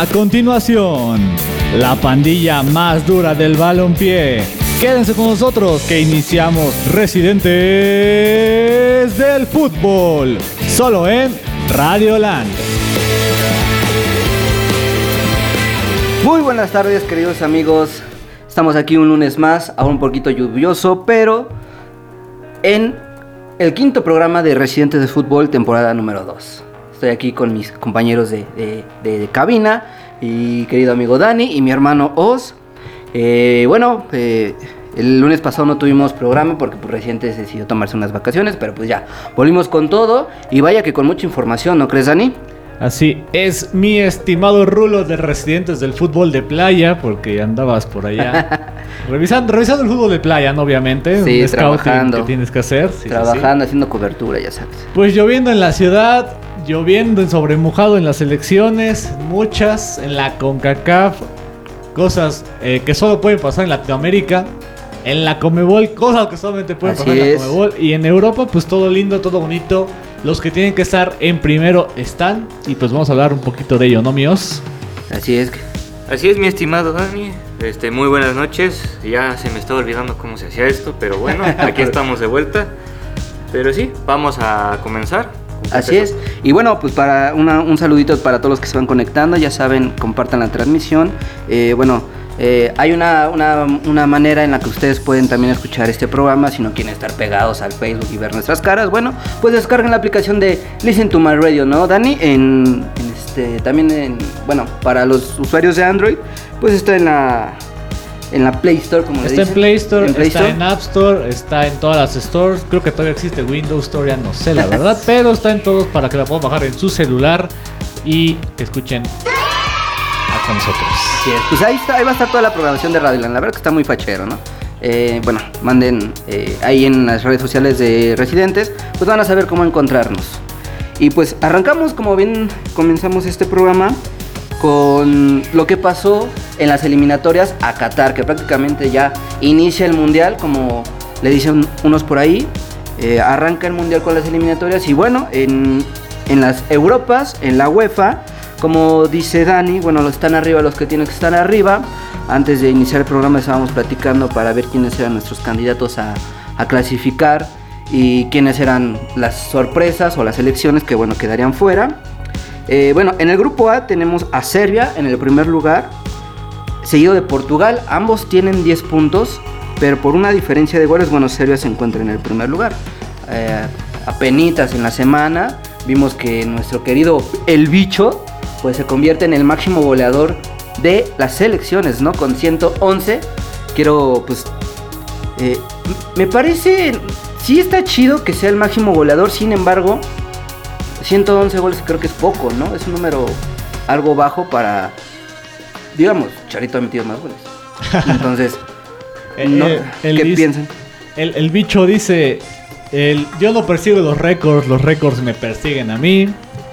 A continuación, la pandilla más dura del balompié. Quédense con nosotros que iniciamos Residentes del Fútbol, solo en Radio Land. Muy buenas tardes, queridos amigos. Estamos aquí un lunes más, aún un poquito lluvioso, pero en el quinto programa de Residentes de Fútbol, temporada número 2. Estoy aquí con mis compañeros de, de- de cabina, y querido amigo Dani y mi hermano Oz. Eh, bueno, eh, el lunes pasado no tuvimos programa porque pues, decidió tomarse unas vacaciones, pero pues ya, volvimos con todo y vaya que con mucha información, ¿no crees, Dani? Así es, mi estimado Rulo de Residentes del Fútbol de Playa, porque andabas por allá revisando, revisando el fútbol de playa, ¿no? obviamente. Sí, un trabajando. que tienes que hacer. sí, sí, sí. Trabajando, haciendo cobertura, ya sabes. Pues lloviendo en la ciudad, lloviendo en sobremojado en las elecciones, muchas en la CONCACAF, cosas eh, que solo pueden pasar en Latinoamérica, en la Comebol, cosas que solamente pueden Así pasar en la. Comebol, y en Europa, pues todo lindo, todo bonito. Los que tienen que estar en primero están, y pues vamos a hablar un poquito de ello, ¿no, míos? Así es. Así es, mi estimado Dani. Este, muy buenas noches. Ya se me estaba olvidando cómo se hacía esto, pero bueno, aquí estamos de vuelta. Pero sí, vamos a comenzar. Así es. Y bueno, pues para una- un saludito para todos los que se van conectando. Ya saben, compartan la transmisión. Eh, bueno, eh, hay una, una, una manera en la que ustedes pueden también escuchar este programa si no quieren estar pegados al Facebook y ver nuestras caras. Bueno, pues descarguen la aplicación de Listen to My Radio, ¿no, Dani? En, en este, también en, bueno, para los usuarios de Android, pues está en la, en la Play Store, como le Está en dicen. Play Store, En Play está Store. en App Store, está en todas las stores. Creo que todavía existe Windows Store, ya no sé la verdad, pero está en todos para que la puedan bajar en su celular y escuchen a con nosotros. Pues ahí, está, ahí va a estar toda la programación de Radio Land. La verdad que está muy fachero, ¿no? Eh, bueno, manden eh, ahí en las redes sociales de Residentes, pues van a saber cómo encontrarnos. Y pues arrancamos, como bien comenzamos este programa, con lo que pasó en las eliminatorias a Qatar, que prácticamente ya inicia el Mundial, como le dicen unos por ahí. Eh, arranca el Mundial con las eliminatorias y bueno, en, en las Europas, en la UEFA, como dice Dani, bueno, están arriba los que tienen que estar arriba. Antes de iniciar el programa estábamos platicando para ver quiénes eran nuestros candidatos a, a clasificar y quiénes eran las sorpresas o las elecciones que bueno quedarían fuera. Eh, bueno, en el grupo A tenemos a Serbia en el primer lugar, seguido de Portugal. Ambos tienen 10 puntos, pero por una diferencia de goles, bueno, Serbia se encuentra en el primer lugar. Eh, apenitas en la semana vimos que nuestro querido El Bicho, pues se convierte en el máximo goleador de las selecciones, ¿no? Con 111. Quiero, pues, eh, me parece, sí está chido que sea el máximo goleador, sin embargo, 111 goles creo que es poco, ¿no? Es un número algo bajo para, digamos, Charito ha metido más goles. Entonces, Eh, no, eh, ¿qué piensan? El, el bicho dice, el, yo no persigo los récords, los récords me persiguen a mí.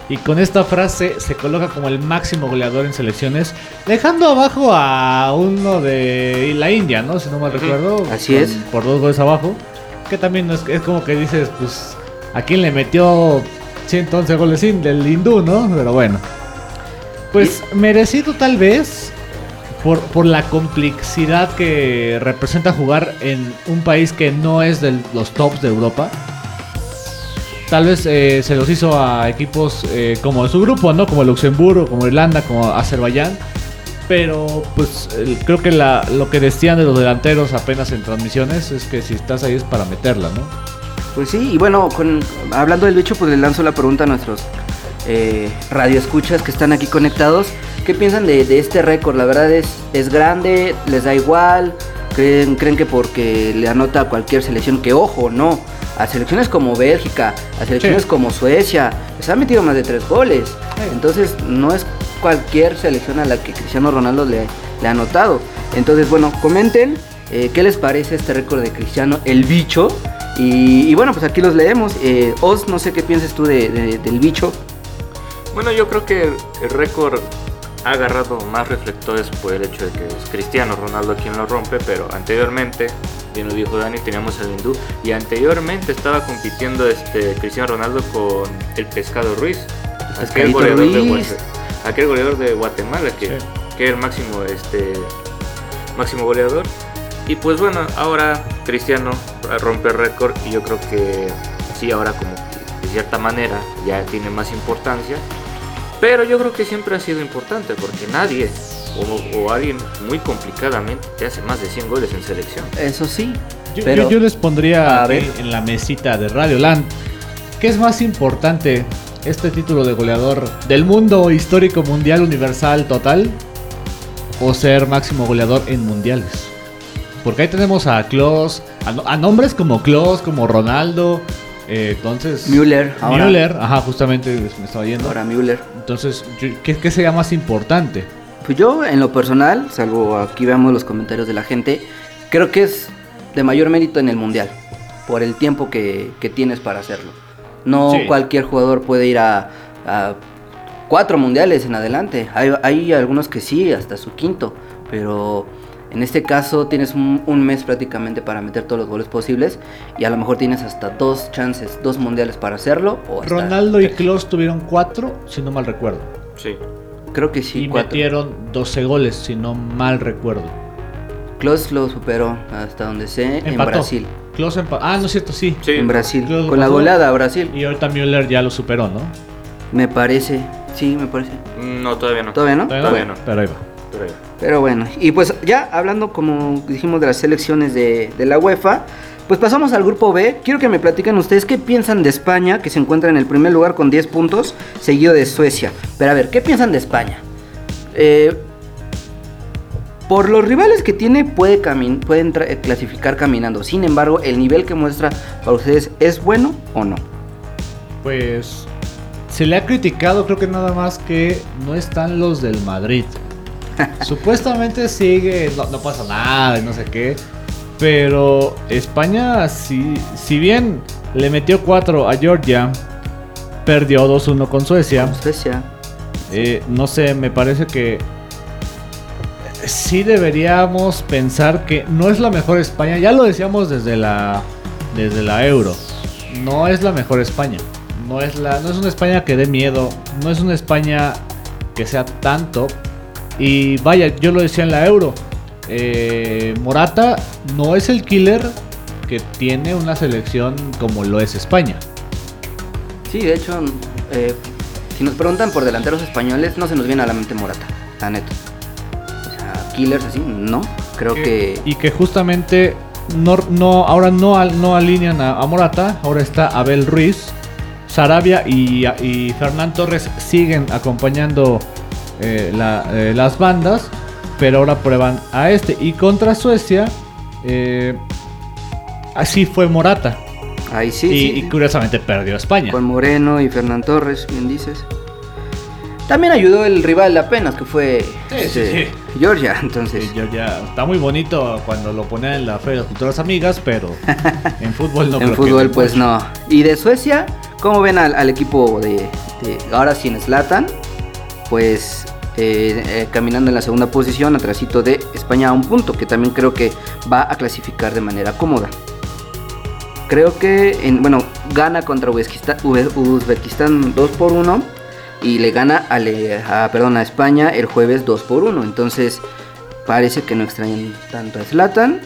Y con esta frase se coloca como el máximo goleador en selecciones, dejando abajo a uno de la India, ¿no? Si no mal recuerdo. así con- es. Por dos goles abajo. Que también es, es como que dices, pues, ¿a quién le metió 111 goles del hindú, no? Pero bueno. Pues merecido tal vez por, por la complejidad que representa jugar en un país que no es de los tops de Europa. Tal vez eh, se los hizo a equipos eh, como su grupo, ¿no? Como Luxemburgo, como Irlanda, como Azerbaiyán. Pero pues creo que la, lo que decían de los delanteros apenas en transmisiones es que si estás ahí es para meterla, ¿no? Pues sí, y bueno, con, hablando del bicho, pues le lanzo la pregunta a nuestros eh, radioescuchas que están aquí conectados. ¿Qué piensan de, de este récord? La verdad es, es grande, les da igual, creen, creen que porque le anota a cualquier selección, que ojo, no, a selecciones como Bélgica, a selecciones Sí. como Suecia, les han metido más de tres goles. Entonces no es cualquier selección a la que Cristiano Ronaldo le, le ha anotado. Entonces, bueno, comenten eh, qué les parece este récord de Cristiano, el bicho. Y, y bueno, pues aquí los leemos. Eh, Oz, no sé qué piensas tú de- de- del bicho. Bueno, yo creo que el récord ha agarrado más reflectores por el hecho de que es Cristiano Ronaldo quien lo rompe, pero anteriormente, bien lo dijo Dani, teníamos al hindú y anteriormente estaba compitiendo este Cristiano Ronaldo con el Pescado Ruiz, aquel goleador de Ruiz. Wolves- aquel goleador de Guatemala que, Sí. que era el máximo, este, máximo goleador. Y pues bueno, ahora Cristiano rompe récord y yo creo que sí, ahora como que de cierta manera ya tiene más importancia. Pero yo creo que siempre ha sido importante porque nadie o, o alguien muy complicadamente te hace más de 100 goles en selección. Eso sí. Yo, pero yo- yo les pondría A ver. en la mesita de Radio Land. ¿Qué es más importante? ¿Este título de goleador del mundo histórico mundial universal total? ¿O ser máximo goleador en mundiales? Porque ahí tenemos a Klaus, a, no- a nombres como Klaus, como Ronaldo. eh, entonces. Müller, ahora. Müller, ajá, justamente me estaba yendo. ahora Müller. Entonces, ¿qué, qué sería más importante? Pues yo, en lo personal, salvo aquí veamos los comentarios de la gente, creo que es de mayor mérito en el mundial, por el tiempo que, que tienes para hacerlo. No Sí. cualquier jugador puede ir a, a cuatro mundiales en adelante. Hay, hay algunos que sí, hasta su quinto, pero en este caso tienes un, un mes prácticamente para meter todos los goles posibles y a lo mejor tienes hasta dos chances, dos mundiales para hacerlo. O hasta Ronaldo y. Klaus tuvieron cuatro, si no mal recuerdo. Sí. Creo que sí, y cuatro. metieron 12 goles, si no mal recuerdo. Klose lo superó hasta donde sé en Empató. Brasil. Klose empa- Ah, no es cierto, sí. Sí. En Brasil. Con la pasó. goleada a Brasil. Y ahorita Müller ya lo superó, ¿no? Me parece. Sí, me parece. No, todavía no. ¿Todavía no? Todavía no. Pero ahí va. Pero ahí. Pero bueno. Y pues ya hablando, como dijimos, de las selecciones de, de la UEFA. Pues pasamos al grupo B. Quiero que me platiquen ustedes qué piensan de España, que se encuentra en el primer lugar con 10 puntos, seguido de Suecia. Pero a ver, ¿qué piensan de España? Eh, por los rivales que tiene, puede pueden eh, clasificar caminando. Sin embargo, el nivel que muestra para ustedes es bueno o no. Pues se le ha criticado, creo que nada más que no están los del Madrid. Supuestamente sigue, no, no pasa nada no sé qué. Pero España, si, si bien le metió 4 a Georgia, perdió 2-1 con Suecia. Suecia. Eh, no sé, me parece que sí deberíamos pensar que no es la mejor España. Ya lo decíamos desde la desde la Euro. No es la mejor España. No es la no es una España que dé miedo. No es una España que sea tanto. Y vaya, yo lo decía en la Euro. eh, Morata no es el killer que tiene una selección como lo es España. Sí, de hecho, eh, si nos preguntan por delanteros españoles, no se nos viene a la mente Morata, la neta. O sea, killers así, no. Creo que. Y que justamente no, no, ahora no, no alinean a, a Morata, ahora está Abel Ruiz, Sarabia y, y Fernán Torres siguen acompañando eh, la- eh, las bandas, pero ahora prueban a este. Y contra Suecia, eh, así fue Morata. Ahí sí, y, sí, y curiosamente perdió a España. Con Moreno y Fernán Torres, bien dices. También ayudó el rival apenas, que fue Sí, este, sí, Georgia, entonces. Ya está muy bonito cuando lo ponen en la Feria de las Futuras Amigas, pero en fútbol no en creo fútbol, pues no. Y de Suecia, ¿cómo ven al, al equipo de, de- ahora sin Slatan? Pues eh, eh, caminando en la segunda posición, atrásito de España a un punto, que también creo que va a clasificar de manera cómoda. Creo que, en, bueno, gana contra Uzbekistán, Ube- Uzbekistán 2 por 1 y le gana a, le- perdón, a España el jueves 2 por 1. Entonces, parece que no extrañan tanto a Zlatan.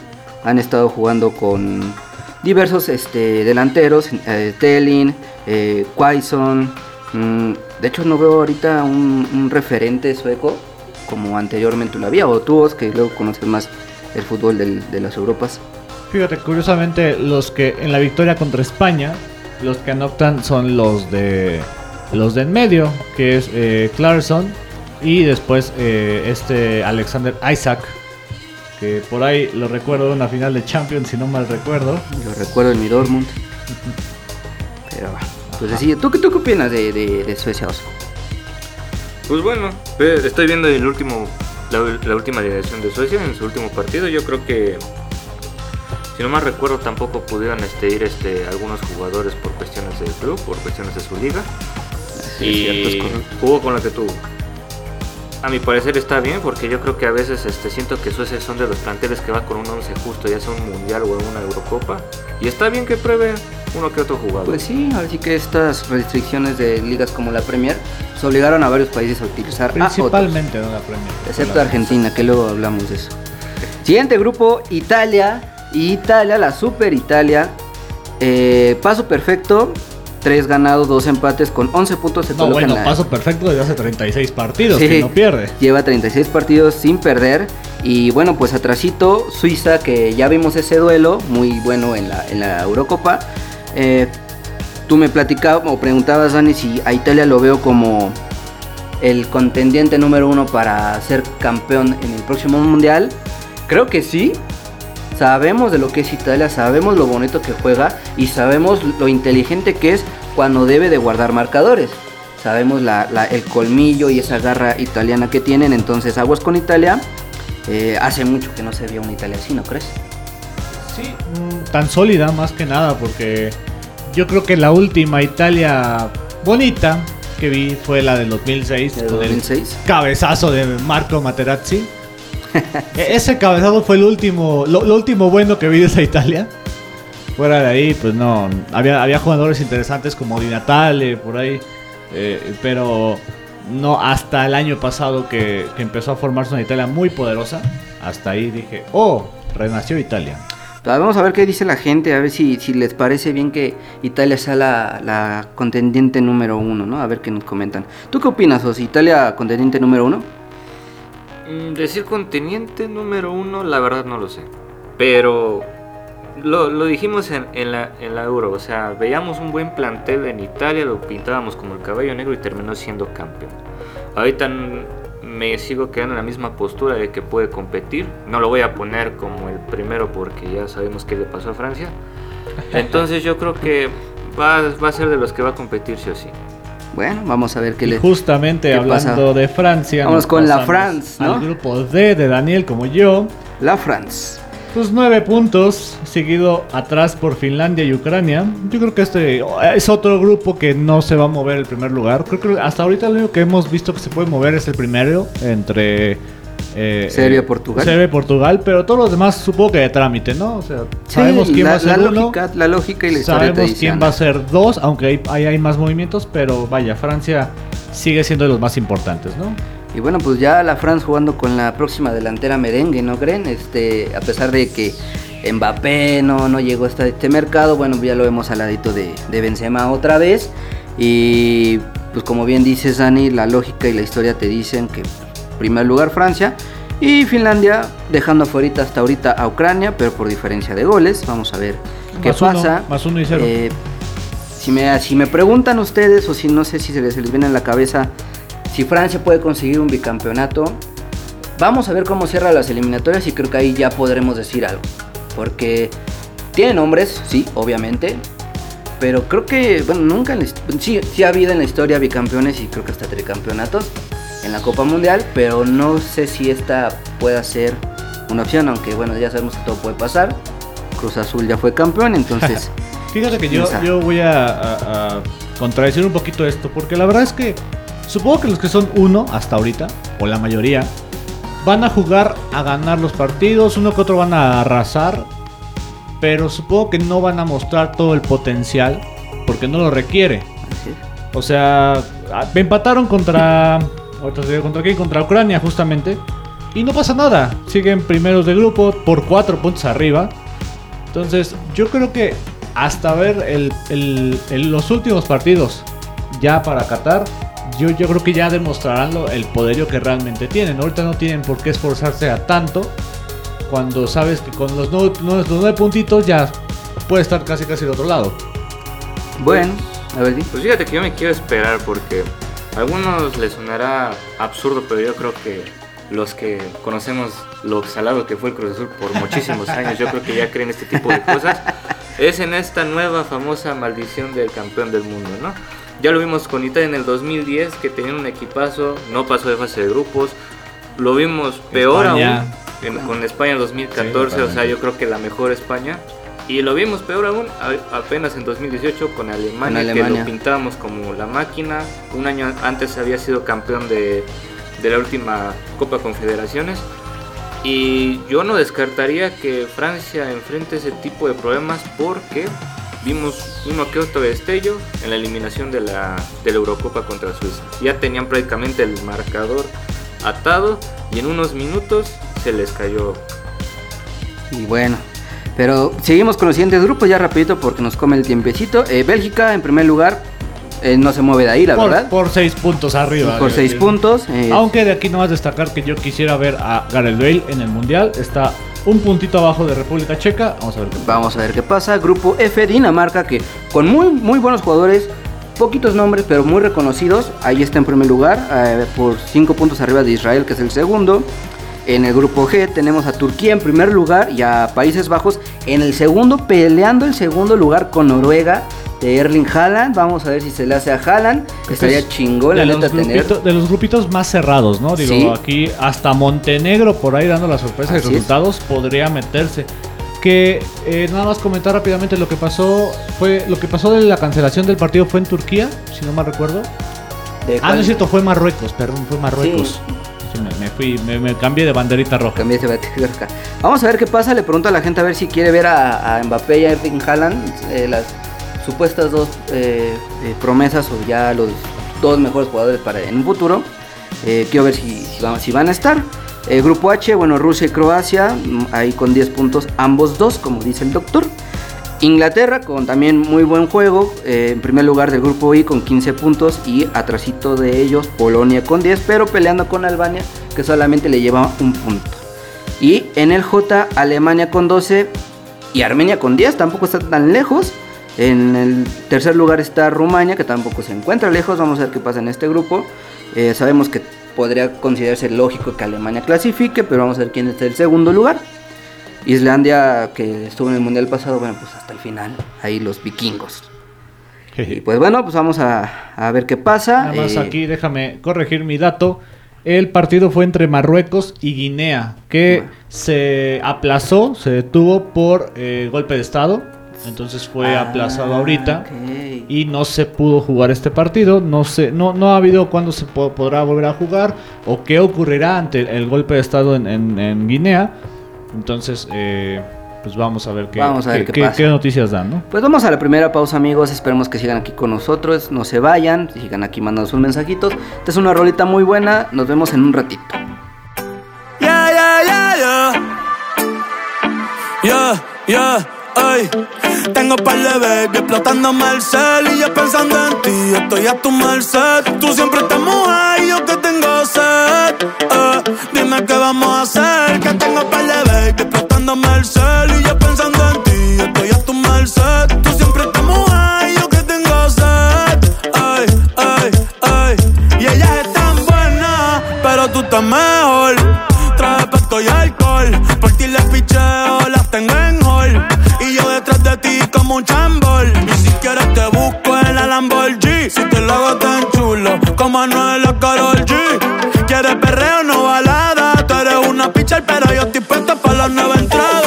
Han estado jugando con diversos este, delanteros, eh, Telin, eh, Quaison. mm, de hecho, no veo ahorita un, un referente sueco como anteriormente lo había, o tú, que luego conoces más el fútbol del- de las Europas. Fíjate, curiosamente, los que en la victoria contra España, los que anotan son los de los de en medio, que es eh, Clarkson y después eh, este Alexander Isaac, que por ahí lo recuerdo de una final de Champions, si no mal recuerdo. Lo recuerdo en mi Dortmund. Pero, pues así, ¿tú, qué- ¿tú qué opinas de, de- de Suecia, Oso? Pues bueno, estoy viendo el último, la, la última alineación de Suecia en su último partido. Yo creo que, si no mal recuerdo, tampoco pudieron este, ir este, algunos jugadores por cuestiones del club, por cuestiones de su liga. Sí, y jugó con la que tuvo. A mi parecer está bien porque yo creo que a veces este, siento que Suecia son de los planteles que va con un 11 justo, ya sea un mundial o una Eurocopa. Y está bien que pruebe uno que otro jugador. Pues sí, así que estas restricciones de ligas como la Premier se obligaron a varios países a utilizar Principalmente a otros, la Premier. Excepto Argentina, que luego hablamos de eso. Siguiente grupo, Italia. Italia, la Super Italia. Eh, paso perfecto, 3 ganados, 2 empates con 11 puntos. Se no, bueno, paso perfecto desde hace 36 partidos, que no pierde. Lleva 36 partidos sin perder. Y bueno, pues atrasito, Suiza, que ya vimos ese duelo, muy bueno en la, en la Eurocopa. Eh, tú me platicabas o preguntabas, Dani, si a Italia lo veo como el contendiente número uno para ser campeón en el próximo mundial. Creo que sí, Sabemos de lo que es Italia, sabemos lo bonito que juega y sabemos lo inteligente que es cuando debe de guardar marcadores. Sabemos el colmillo y esa garra italiana que tienen, entonces aguas con Italia. Eh, hace mucho que no se vio una Italia así, ¿no crees? Sí, mm, tan sólida más que nada, porque yo creo que la última Italia bonita que vi fue la del 2006, ¿El 2006? cabezazo de Marco Materazzi. E-, ese cabezado fue el último, lo, último bueno que vi de esa Italia. Fuera de ahí, pues no, había, había jugadores interesantes como Di Natale, por ahí, eh, pero no hasta el año pasado que, empezó a formarse una Italia muy poderosa, hasta ahí dije, oh, renació Italia. Vamos a ver qué dice la gente, a ver si, si les parece bien que Italia sea la, la, contendiente número uno, ¿no? A ver qué nos comentan. ¿Tú qué opinas, Os? ¿Italia contendiente número uno? Mm, decir conteniente número uno, la verdad no lo sé. Pero lo, dijimos en, la, en la Euro, o sea, veíamos un buen plantel en Italia, lo pintábamos como el caballo negro y terminó siendo campeón. Ahorita me sigo quedando en la misma postura de que puede competir. No lo voy a poner como el primero porque ya sabemos qué le pasó a Francia. Entonces yo creo que va, va a ser de los que va a competir sí o sí. Bueno, vamos a ver qué y le Justamente hablando de Francia. Vamos con la France, ¿no? Al grupo D de Daniel como yo. La France. Pues nueve puntos, seguido atrás por Finlandia y Ucrania. Yo creo que este es otro grupo que no se va a mover el primer lugar. Creo que hasta ahorita lo único que hemos visto que se puede mover es el primero entre eh, Serbia, eh, Portugal. Serbia, Portugal, pero todos los demás supongo que de trámite, ¿no? O sea, sabemos quién va a ser la lógica, la lógica y la historia Sabemos quién va a ser dos, aunque hay, hay, más movimientos, pero vaya, Francia sigue siendo de los más importantes, ¿no? Y bueno, pues ya la Francia jugando con la próxima delantera merengue, ¿no creen? Este, a pesar de que Mbappé no, no llegó hasta este mercado, bueno, ya lo vemos al ladito de, de Benzema otra vez. Y pues como bien dices, Dani, la lógica y la historia te dicen que primer lugar Francia y Finlandia dejando afuera hasta ahorita a Ucrania, pero por diferencia de goles. Vamos a ver qué pasa. más uno y cero. Eh, si, me, si me preguntan ustedes, o si no sé si se les, se les viene en la cabeza, si Francia puede conseguir un bicampeonato, vamos a ver cómo cierra las eliminatorias y creo que ahí ya podremos decir algo. Porque tiene nombres, sí, obviamente. Pero creo que, bueno, nunca, sí, sí ha habido en la historia bicampeones y creo que hasta tricampeonatos en la Copa Mundial, pero no sé si esta pueda ser una opción, aunque bueno, ya sabemos que todo puede pasar. Cruz Azul ya fue campeón, entonces... Fíjate que yo, yo voy a, contradecir un poquito esto, porque la verdad es que supongo que los que son uno hasta ahorita, o la mayoría, van a jugar a ganar los partidos, uno que otro van a arrasar, pero supongo que no van a mostrar todo el potencial, porque no lo requiere. O sea, empataron contra ¿Contra quién? Contra Ucrania, justamente. Y no pasa nada. Siguen primeros de grupo por cuatro puntos arriba. Entonces, yo creo que hasta ver el, los últimos partidos ya para Qatar, yo, yo creo que ya demostrarán el poderío que realmente tienen. Ahorita no tienen por qué esforzarse a tanto. Cuando sabes que con los nueve, los nueve puntitos ya puede estar casi casi del otro lado. Bueno, a ver, Pues fíjate que yo me quiero esperar porque algunos les sonará absurdo, pero yo creo que los que conocemos lo salado que fue el Cruz Azul por muchísimos años, yo creo que ya creen este tipo de cosas, es en esta nueva famosa maldición del campeón del mundo, ¿no? Ya lo vimos con Italia en el 2010, que tenían un equipazo, no pasó de fase de grupos, lo vimos peor aún con España en 2014, o sea, yo creo que la mejor España. Y lo vimos peor aún apenas en 2018 con Alemania, que lo pintábamos como la máquina. Un año antes había sido campeón de, de la última Copa Confederaciones. Y yo no descartaría que Francia enfrente ese tipo de problemas porque vimos uno que otro destello en la eliminación de la, de la Eurocopa contra Suiza. Ya tenían prácticamente el marcador atado y en unos minutos se les cayó. Y bueno, pero seguimos con los siguientes grupos ya rapidito porque nos come el tiempecito. Eh, Bélgica en primer lugar, eh, no se mueve de ahí, la por, verdad. Por seis puntos arriba. Por seis puntos. eh, Aunque de aquí no vas a destacar que yo quisiera ver a Gareth Bale en el Mundial. Está un puntito abajo de República Checa. Vamos a ver qué Vamos a ver qué pasa. Grupo F, Dinamarca, que con muy, muy buenos jugadores, poquitos nombres, pero muy reconocidos. Ahí está en primer lugar, eh, por 5 puntos arriba de Israel, que es el segundo. En el grupo G tenemos a Turquía en primer lugar y a Países Bajos en el segundo, peleando el segundo lugar con Noruega de Erling Haaland. Vamos a ver si se le hace a Haaland. Estaría chingón, la de neta, los, tener. de los grupitos más cerrados, ¿no? Digo, Sí. aquí hasta Montenegro por ahí dando la sorpresa de es. resultados podría meterse. Que eh, nada más comentar rápidamente lo que pasó fue lo que pasó de la cancelación del partido fue en Turquía, si no mal recuerdo. Ah, no es cierto, fue Marruecos, perdón, fue Marruecos. Sí, me, fui, me, me cambié de banderita roja. Cambié de batería. Vamos a ver qué pasa. Le pregunto a la gente a ver si quiere ver a, a Mbappé y a Erling Haaland, eh, las supuestas dos eh, eh, promesas o ya los dos mejores jugadores para en un futuro. Quiero ver si, si, van, si van a estar. Grupo H, bueno, Rusia y Croacia, mm, ahí con 10 puntos, ambos dos, como dice el doctor. Inglaterra con también muy buen juego, eh, en primer lugar del grupo I con 15 puntos y atrasito de ellos Polonia con 10, pero peleando con Albania que solamente le lleva un punto. Y en el J Alemania con 12 y Armenia con 10, tampoco está tan lejos. En el tercer lugar está Rumania que tampoco se encuentra lejos, vamos a ver qué pasa en este grupo. Eh, sabemos que podría considerarse lógico que Alemania clasifique, pero vamos a ver quién está en el segundo lugar. Islandia, que estuvo en el mundial pasado, bueno, pues hasta el final, ahí los vikingos. Y pues bueno, pues vamos a, a ver qué pasa. Nada más Eh, aquí déjame corregir mi dato. El partido fue entre Marruecos y Guinea, que Bueno. se aplazó, se detuvo por eh, golpe de estado. Entonces fue ah, aplazado ahorita y no se pudo jugar este partido. No sé, no, no ha habido cuándo se po- podrá volver a jugar o qué ocurrirá ante el golpe de estado en, en- en Guinea. Entonces, eh, pues vamos a ver qué, Vamos a ver qué pasa. noticias dan, ¿no? Pues vamos a la primera pausa, amigos. Esperemos que sigan aquí con nosotros. No se vayan. Sigan aquí mandando sus mensajitos. Esta es una rolita muy buena. Nos vemos en un ratito. Yeah, yeah, yeah, ay. Tengo par de baby explotándome el cel y yo pensando en ti. Estoy a tu merced. Tú siempre estás mujer y yo que tengo sed. Eh, dime qué vamos a hacer. Que tengo par de baby explotándome el cel y yo pensando en ti. Estoy a tu merced. Tú siempre estás mujer y yo que tengo sed. Ay, ay, ay. Y ella es tan buena, pero tú estás como un chambol. Y si quieres te busco en la Lamborghini. Si te lo hago tan chulo como Anuel o Karol G. ¿Quieres perreo no balada? Tú eres una pichar, pero yo estoy puesta para la nueva entrada.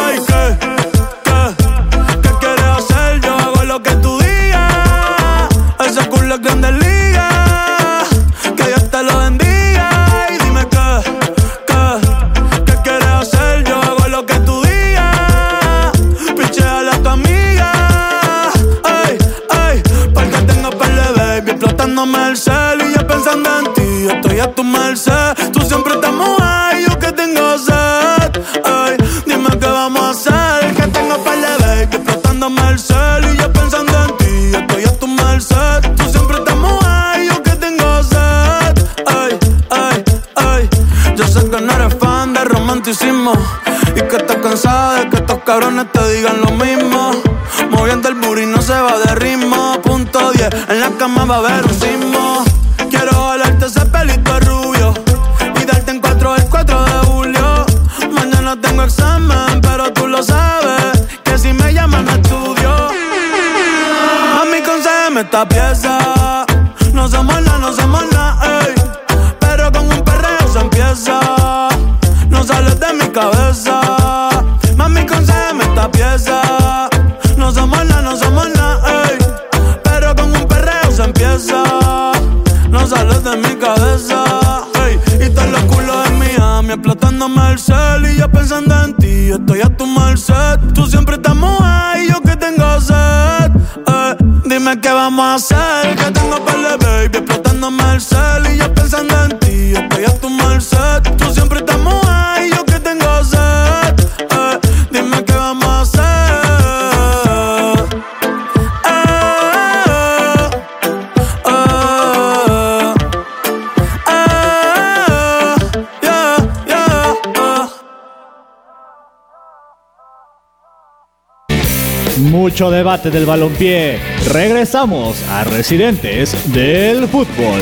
Mucho debate del balompié. Regresamos a Residentes del Fútbol.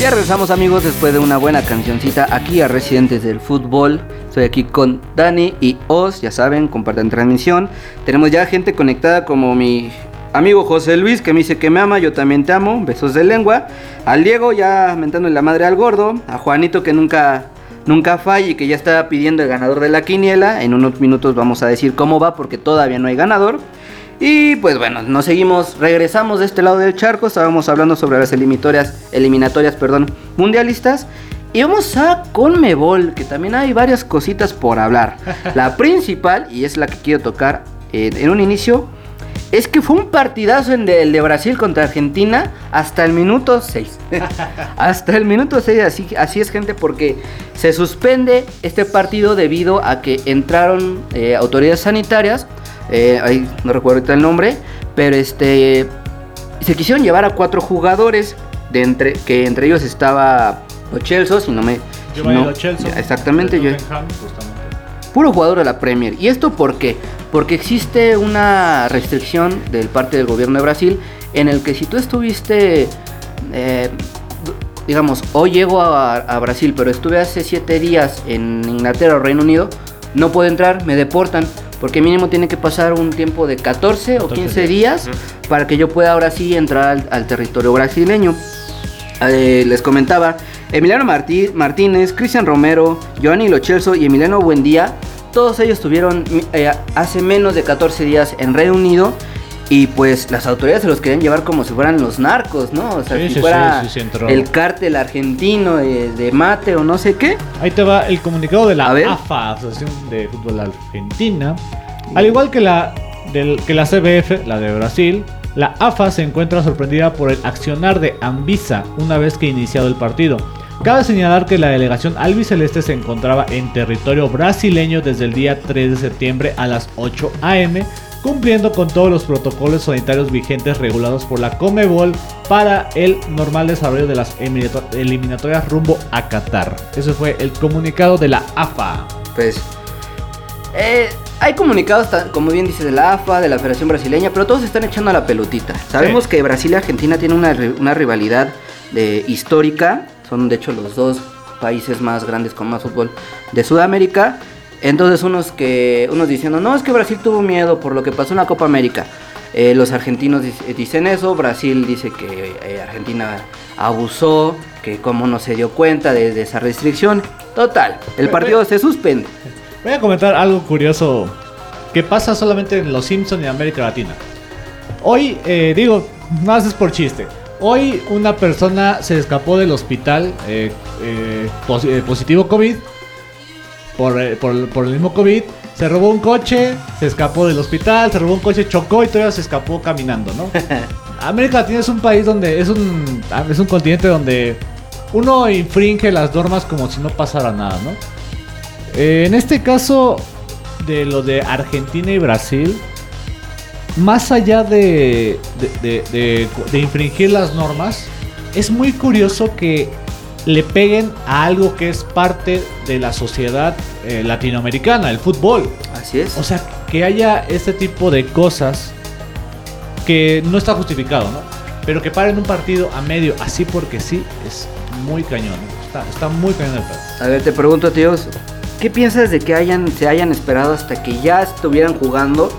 Ya regresamos amigos después de una buena cancioncita aquí a Residentes del Fútbol. Estoy aquí con Dani y Oz, ya saben, comparten transmisión. Tenemos ya gente conectada como mi amigo José Luis que me dice que me ama, yo también te amo, besos de lengua. Al Diego ya mentándole la madre al gordo. A Juanito que nunca, nunca falla y que ya está pidiendo el ganador de la quiniela. En unos minutos vamos a decir cómo va porque todavía no hay ganador. Y pues bueno, nos seguimos, regresamos de este lado del charco, estábamos hablando sobre las eliminatorias, eliminatorias, perdón, mundialistas. Y vamos a Conmebol, que también hay varias cositas por hablar. La principal, y es la que quiero tocar en un inicio, es que fue un partidazo en el de Brasil contra Argentina hasta el minuto 6. hasta el minuto 6, así, así es gente, porque se suspende este partido debido a que entraron eh, autoridades sanitarias, eh, ahí no recuerdo ahorita el nombre, pero este se quisieron llevar a cuatro jugadores, de entre, que entre ellos estaba Lo Celso, si no me... si Giovanni no- Lo Celso, Exactamente, yo, puro jugador de la Premier. ¿Y esto por qué? Porque existe una restricción del parte del gobierno de Brasil en el que si tú estuviste, eh, digamos, hoy llego a, a Brasil, pero estuve hace 7 días en Inglaterra o Reino Unido, no puedo entrar, me deportan. Porque mínimo tiene que pasar un tiempo de 14 o 14 15 días para que yo pueda ahora sí entrar al, al territorio brasileño. Eh, les comentaba, Emiliano Martí- Martínez, Cristian Romero, Giovanni Lo Celso y Emiliano Buendía, todos ellos estuvieron eh, hace menos de 14 días en Reino Unido y pues las autoridades se los querían llevar como si fueran los narcos, ¿no? O sea, Sí, si sí, fuera sí, el cártel argentino de, de mate o no sé qué. Ahí te va el comunicado de la. AFA, Asociación de Fútbol Argentina. Al igual que la, del, que la CBF, la de Brasil, la AFA se encuentra sorprendida por el accionar de Anvisa una vez que iniciado el partido. Cabe señalar que la delegación albiceleste se encontraba en territorio brasileño desde el día 3 de septiembre a las 8 am, cumpliendo con todos los protocolos sanitarios vigentes regulados por la Comebol para el normal desarrollo de las eliminato- eliminatorias rumbo a Qatar. Ese fue el comunicado de la AFA. Pues eh, hay comunicados, como bien dice, de la AFA, de la Federación Brasileña, pero todos están echando a la pelotita. Sabemos Sí. que Brasil y Argentina tienen una, ri- una rivalidad de, histórica, son de hecho los dos países más grandes con más fútbol de Sudamérica. Entonces unos que unos diciendo, no, es que Brasil tuvo miedo por lo que pasó en la Copa América. Eh, los argentinos dic- dicen eso, Brasil dice que eh, Argentina abusó, que como no se dio cuenta de, de esa restricción. Total, el partido se suspende. Voy a comentar algo curioso que pasa solamente en Los Simpsons y en América Latina. Hoy, eh, digo, más es por chiste. Hoy una persona se escapó del hospital eh, eh, eh, positivo COVID. Por, por- por el mismo COVID. Se robó un coche, se escapó del hospital, se robó un coche, chocó y todavía se escapó caminando, ¿no? América Latina es un país donde es un, ah, es un continente donde uno infringe las normas como si no pasara nada, ¿no? Eh, en este caso de lo de Argentina y Brasil, más allá de, de, de- de- de infringir las normas, es muy curioso que le peguen a algo que es parte de la sociedad eh, latinoamericana, el fútbol. Así es. O sea, que haya este tipo de cosas que no está justificado, ¿no? Pero que paren un partido a medio así porque sí es muy cañón. Está, está muy cañón el pedo. A ver, te pregunto, tíos, ¿qué piensas de que hayan, se hayan esperado hasta que ya estuvieran jugando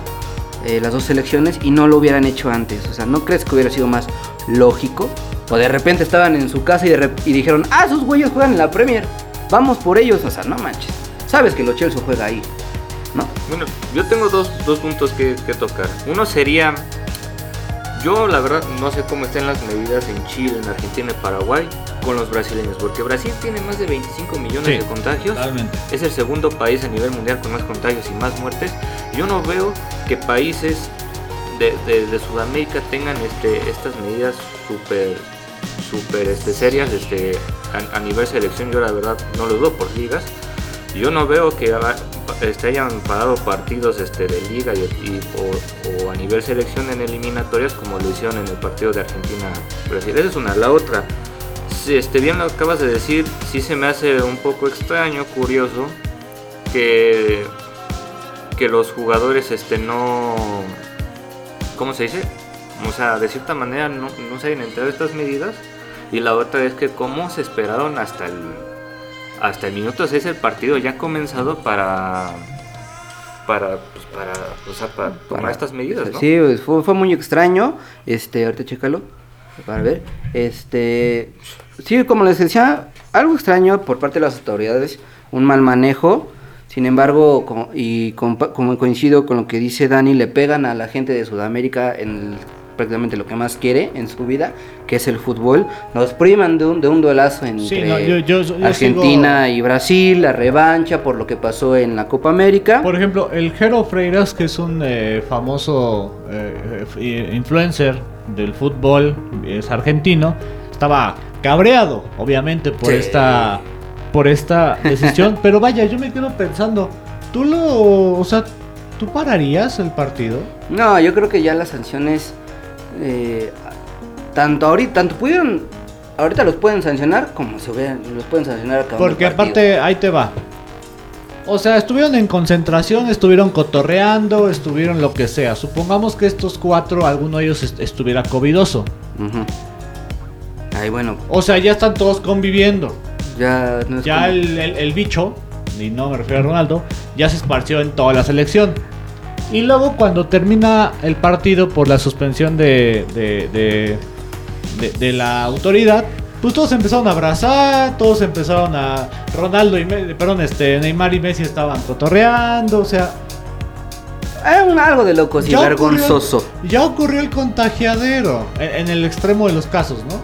eh, las dos selecciones y no lo hubieran hecho antes? O sea, ¿no crees que hubiera sido más lógico? O de repente estaban en su casa y, de y dijeron, ah, esos güeyes juegan en la Premier, vamos por ellos. O sea, no manches. Sabes que lo Chelsea juega ahí, ¿no? Bueno, yo tengo dos, dos puntos que, que tocar. Uno sería, Yo la verdad no sé cómo están las medidas en Chile, en Argentina y Paraguay con los brasileños, porque Brasil tiene más de 25 millones Sí, de contagios. totalmente. Es el segundo país a nivel mundial con más contagios y más muertes. Yo no veo que países de, de- de Sudamérica tengan este, estas medidas súper súper este, serias este, a, a nivel selección. Yo la verdad no lo veo por ligas. Yo no veo que este, hayan parado partidos este, de liga y, o, a nivel selección en eliminatorias como lo hicieron en el partido de Argentina-Brasil. Esa es una. La otra, este, bien lo acabas de decir, sí se me hace un poco extraño, curioso, que, que los jugadores este, no... ¿Cómo se dice? O sea, de cierta manera no, no se hayan enterado estas medidas. Y la otra es que cómo se esperaron hasta el hasta el minuto 6 el partido ya ha comenzado para para pues, para, o sea, para tomar Para- estas medidas, ¿no? Sí, pues, fue, fue muy extraño. Este, ahorita chécalo para ver. Este, sí, como les decía, algo extraño por parte de las autoridades, un mal manejo. Sin embargo, como, y compa- como coincido con lo que dice Dani, le pegan a la gente de Sudamérica en el- prácticamente lo que más quiere en su vida, que es el fútbol. Nos priman de un, de un duelazo entre Sí, no, yo- yo- yo Argentina sigo- y Brasil, la revancha por lo que pasó en la Copa América. Por ejemplo, el Jero Freiras, que es un eh, famoso eh, eh, influencer del fútbol, es argentino, estaba cabreado, obviamente, por Sí. esta por esta decisión. pero vaya, yo me quedo pensando, ¿tú lo, o sea, tú pararías el partido? No, yo creo que ya las sanciones, eh, tanto ahorita, tanto pudieron, ahorita los pueden sancionar como se vean, los pueden sancionar acabando Porque el partido. aparte, ahí te va. O sea, estuvieron en concentración, estuvieron cotorreando, estuvieron lo que sea. Supongamos que estos cuatro, alguno de ellos est- estuviera covidoso. Ay, bueno, O sea, ya están todos conviviendo. ya no es Ya como- el, el- el bicho, y no me refiero a Ronaldo, ya se esparció en toda la selección. Y luego cuando termina el partido por la suspensión de, de, de, de- de la autoridad, pues todos empezaron a abrazar, todos empezaron a... Ronaldo y... Me- perdón, este, Neymar y Messi estaban cotorreando, o sea... Un- algo de locos y vergonzoso. ya ocurrió el contagiadero, en, en el extremo de los casos, ¿no?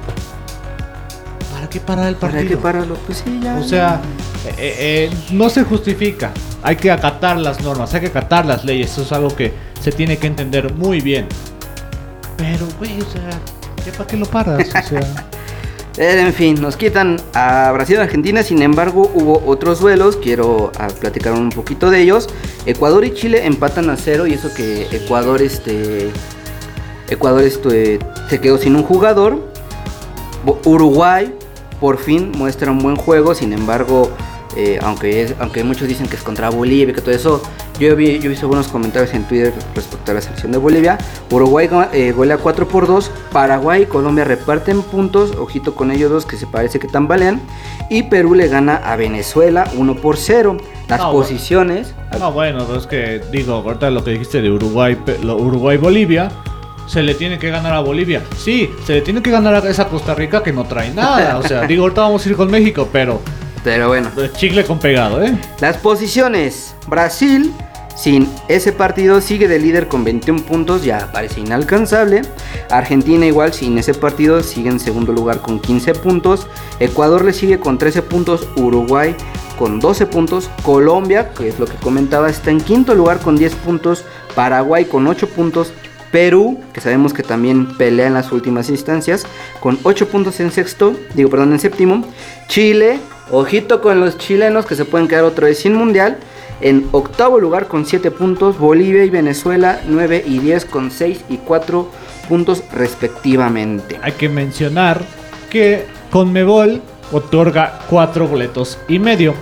¿Para qué parar el ¿Para partido? qué pararlo? Pues sí, ya. O sea, eh, eh, no se justifica. Hay que acatar las normas, hay que acatar las leyes. Eso es algo que se tiene que entender muy bien. Pero, güey, o sea, ¿ya para qué lo paras? O sea, Eh, En fin, nos quitan a Brasil y Argentina, sin embargo hubo otros duelos, quiero ah, platicar un poquito de ellos. Ecuador y Chile empatan a cero y eso que Ecuador este Ecuador este, se quedó sin un jugador. Uruguay por fin muestra un buen juego, sin embargo, eh, aunque, es, aunque muchos dicen que es contra Bolivia y que todo eso, yo, vi, yo he visto buenos comentarios en Twitter respecto a la selección de Bolivia. Uruguay eh, golea 4 por 2, Paraguay y Colombia reparten puntos, ojito con ellos dos que se parece que tambalean, y Perú le gana a Venezuela 1 por 0. Las bueno. posiciones... no, bueno, es que digo, ahorita lo que dijiste de Uruguay, Uruguay-Bolivia, se le tiene que ganar a Bolivia. Sí, se le tiene que ganar a esa Costa Rica que no trae nada. O sea, digo, ahorita vamos a ir con México, pero Pero bueno. chicle con pegado, ¿eh? Las posiciones. Brasil, sin ese partido, sigue de líder con 21 puntos, ya parece inalcanzable. Argentina igual, sin ese partido, sigue en segundo lugar con 15 puntos. Ecuador le sigue con 13 puntos. Uruguay con 12 puntos. Colombia, que es lo que comentaba, está en quinto lugar con 10 puntos. Paraguay con 8 puntos. Perú, que sabemos que también pelea en las últimas instancias, con 8 puntos en sexto, digo, perdón, en séptimo. Chile, ojito con los chilenos que se pueden quedar otra vez sin mundial. En octavo lugar con 7 puntos, Bolivia y Venezuela 9 y 10 con 6 y 4 puntos respectivamente. Hay que mencionar que Conmebol otorga cuatro boletos y medio.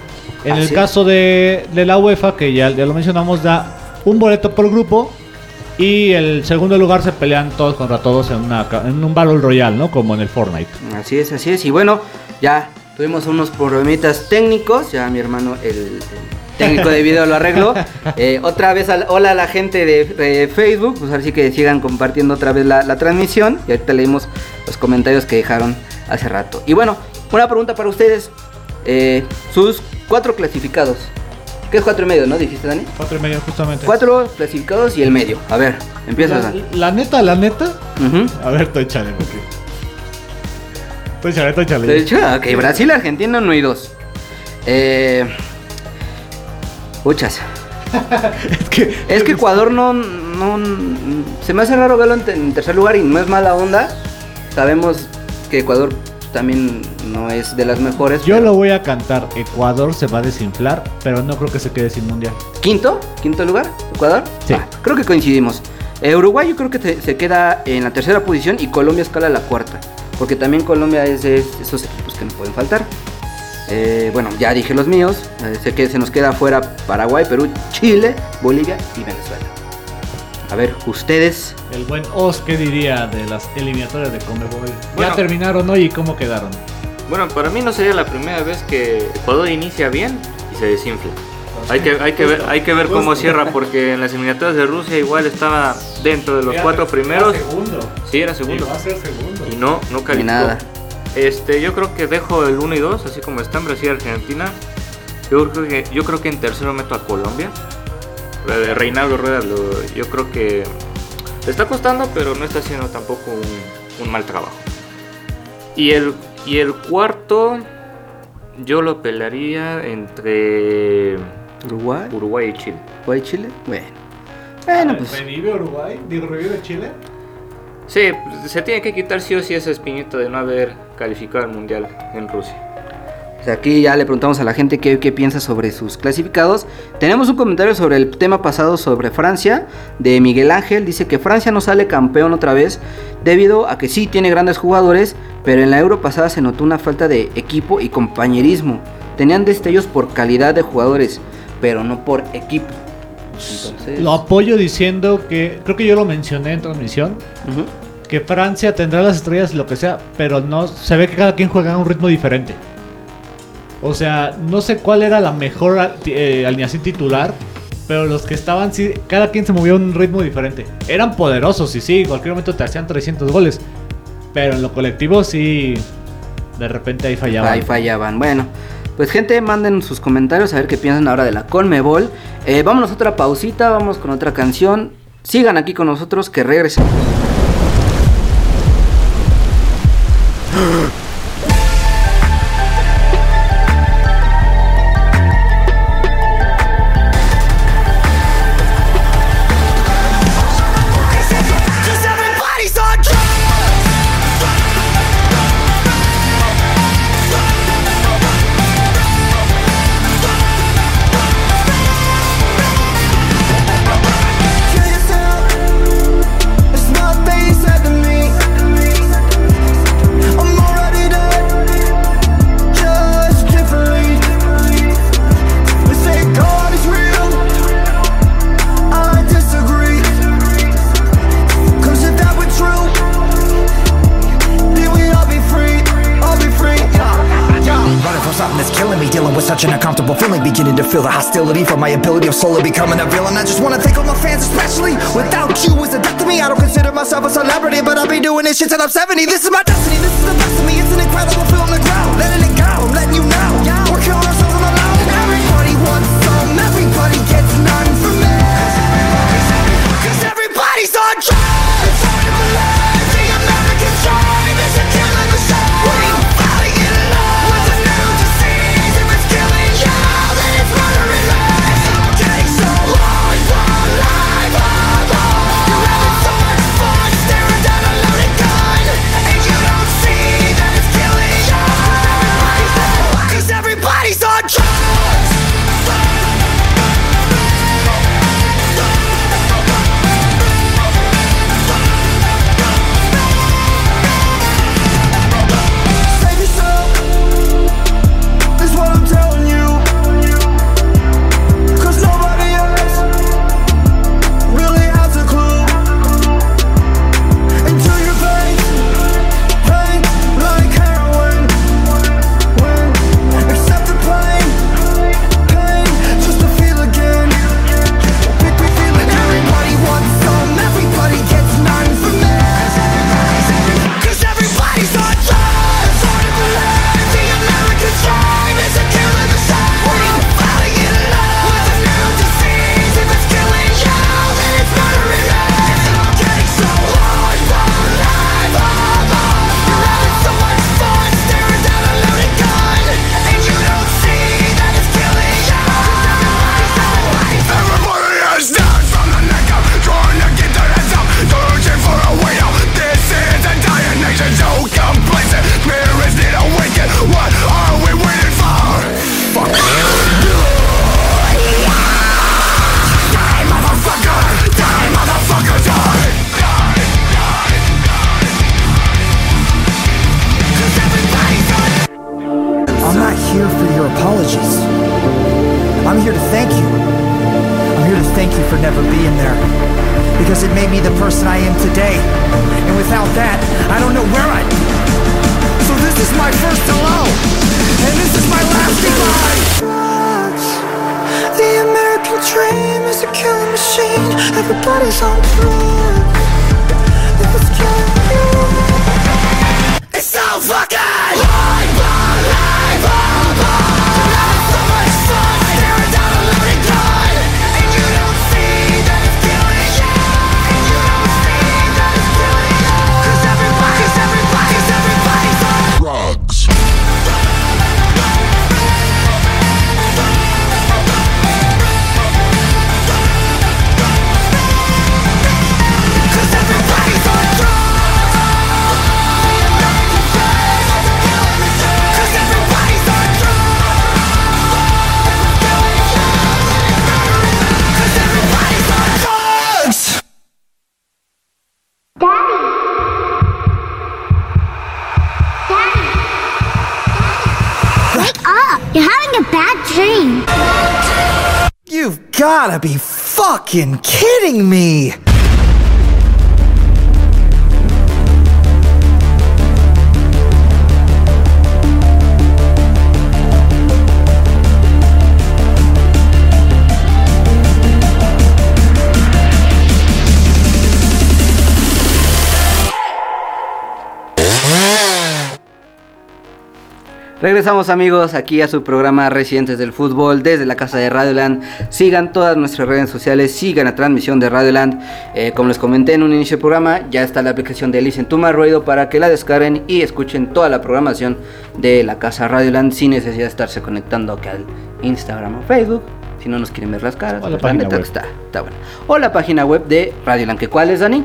En el Así caso de, de la UEFA, que ya, ya lo mencionamos, da un boleto por grupo y el segundo lugar se pelean todos contra todos en, una, ca- en un Battle Royale, ¿no? Como en el Fortnite. Así es, así es. Y bueno, ya tuvimos unos problemitas técnicos. Ya mi hermano, el, el técnico de video, lo arregló. Eh, otra vez, al- hola a la gente de, Facebook. Pues así que sigan compartiendo otra vez la, la transmisión. Y ahorita leímos los comentarios que dejaron hace rato. Y bueno, una pregunta para ustedes. Eh, sus cuatro clasificados. ¿Qué es cuatro y medio, no? Dijiste, Dani. Cuatro y medio, justamente. Cuatro clasificados y el medio. A ver, empiezas, La, la neta, la neta. A ver, tú échale, porque. Tú échale, tú échale. Ok, Brasil, Argentina, uno y dos. Eh. Muchas. es que. Es que Ecuador no, no. Se me hace raro verlo en, en tercer lugar y no es mala onda. Sabemos que Ecuador también no es de las mejores. Yo pero- lo voy a cantar. Ecuador se va a desinflar, pero no creo que se quede sin mundial. ¿Quinto? ¿Quinto lugar? ¿Ecuador? Sí. Ah, creo que coincidimos. Eh, Uruguay yo creo que te- se queda en la tercera posición y Colombia escala la cuarta. Porque también Colombia es de esos equipos que no pueden faltar. Eh, bueno, ya dije los míos. Eh, sé que se nos queda fuera Paraguay, Perú, Chile, Bolivia y Venezuela. A ver, ustedes. El buen Oz, ¿qué diría de las eliminatorias de Comebol? Bueno. ¿Ya terminaron hoy y cómo quedaron? Bueno, para mí no sería la primera vez que Ecuador inicia bien y se desinfla. Hay que, hay que ver, hay que ver cómo cierra porque en las eliminatorias de Rusia igual estaba dentro de los cuatro primeros. segundo. Sí, era segundo. a ser segundo. Y no, no calificó. nada. Este, yo creo que dejo el 1 y 2, así como están Brasil y Argentina. Yo creo que, yo creo que en tercero meto a Colombia. La de Reinaldo Rueda, lo- yo creo que le está costando, pero no está haciendo tampoco un, un mal trabajo. Y el, y el cuarto, yo lo pelearía entre Uruguay, Uruguay y Chile. Uruguay, Chile. Bueno. Bueno, pues. ¿Revive Uruguay? Digo, ¿revive Chile? Sí, se tiene que quitar sí o sí esa espinita de no haber calificado al Mundial en Rusia. Aquí ya le preguntamos a la gente qué, qué piensa sobre sus clasificados. Tenemos un comentario sobre el tema pasado sobre Francia de Miguel Ángel. Dice que Francia no sale campeón otra vez debido a que sí tiene grandes jugadores, pero en la Euro pasada se notó una falta de equipo y compañerismo. Tenían destellos por calidad de jugadores, pero no por equipo. Entonces, Lo apoyo diciendo que, creo que yo lo mencioné en transmisión, que Francia tendrá las estrellas y lo que sea, pero no se ve que cada quien juega a un ritmo diferente. O sea, no sé cuál era la mejor eh, alineación titular, pero los que estaban, sí, cada quien se movió a un ritmo diferente. Eran poderosos y sí, en cualquier momento te hacían 300 goles, pero en lo colectivo sí, de repente ahí fallaban. Ahí fallaban. Bueno, pues gente, manden sus comentarios a ver qué piensan ahora de la Colmebol. Eh, vámonos a otra pausita, vamos con otra canción. Sigan aquí con nosotros que regresamos. feel the hostility from my ability of slowly becoming a villain. I just wanna thank all my fans, especially without you, it's a death to me. I don't consider myself a celebrity, but I'll be doing this shit till I'm 70. This is my destiny, this is the best of me. It's an incredible feeling to grow, letting it go, I'm letting you know. We're killing ourselves on the low. Everybody wants some, everybody gets none from me. Cause everybody's on drugs. Fucking kidding me! Regresamos amigos aquí a su programa Residentes del Fútbol desde la casa de Radioland. Sigan todas nuestras redes sociales, sigan la transmisión de Radioland. Eh, como les comenté en un inicio del programa, ya está la aplicación de Listen to My Ruido para que la descarguen y escuchen toda la programación de la casa Radioland sin necesidad de estarse conectando aquí al Instagram o Facebook. Si no nos quieren ver las caras, O la página neta web. está, está bueno. O la página web de Radioland, que cuál es Dani?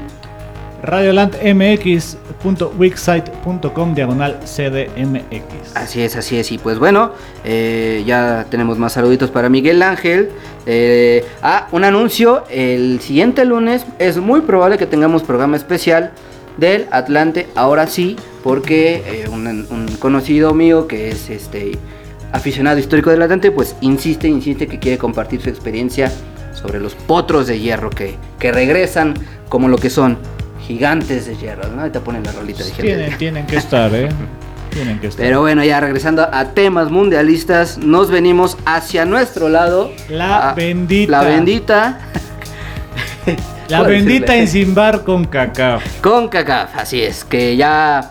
radiolandmx.wixsite.com diagonal cdmx. Así es, así es. Y pues bueno, eh, ya tenemos más saluditos para Miguel Ángel. Eh, ah, un anuncio. El siguiente lunes es muy probable que tengamos programa especial del Atlante. Ahora sí, porque eh, un, un conocido mío que es este aficionado histórico del Atlante, pues insiste, insiste que quiere compartir su experiencia sobre los potros de hierro que, que regresan como lo que son gigantes de hierro. ¿no? Ahorita ponen la rolita de Tienen, tienen que estar, ¿eh? Tienen que estar. pero bueno, ya regresando a temas mundialistas, nos venimos hacia nuestro lado. La a- bendita. La bendita. La ¿Puedo bendita en Simbar con cacao. Con CACAF, así es, que ya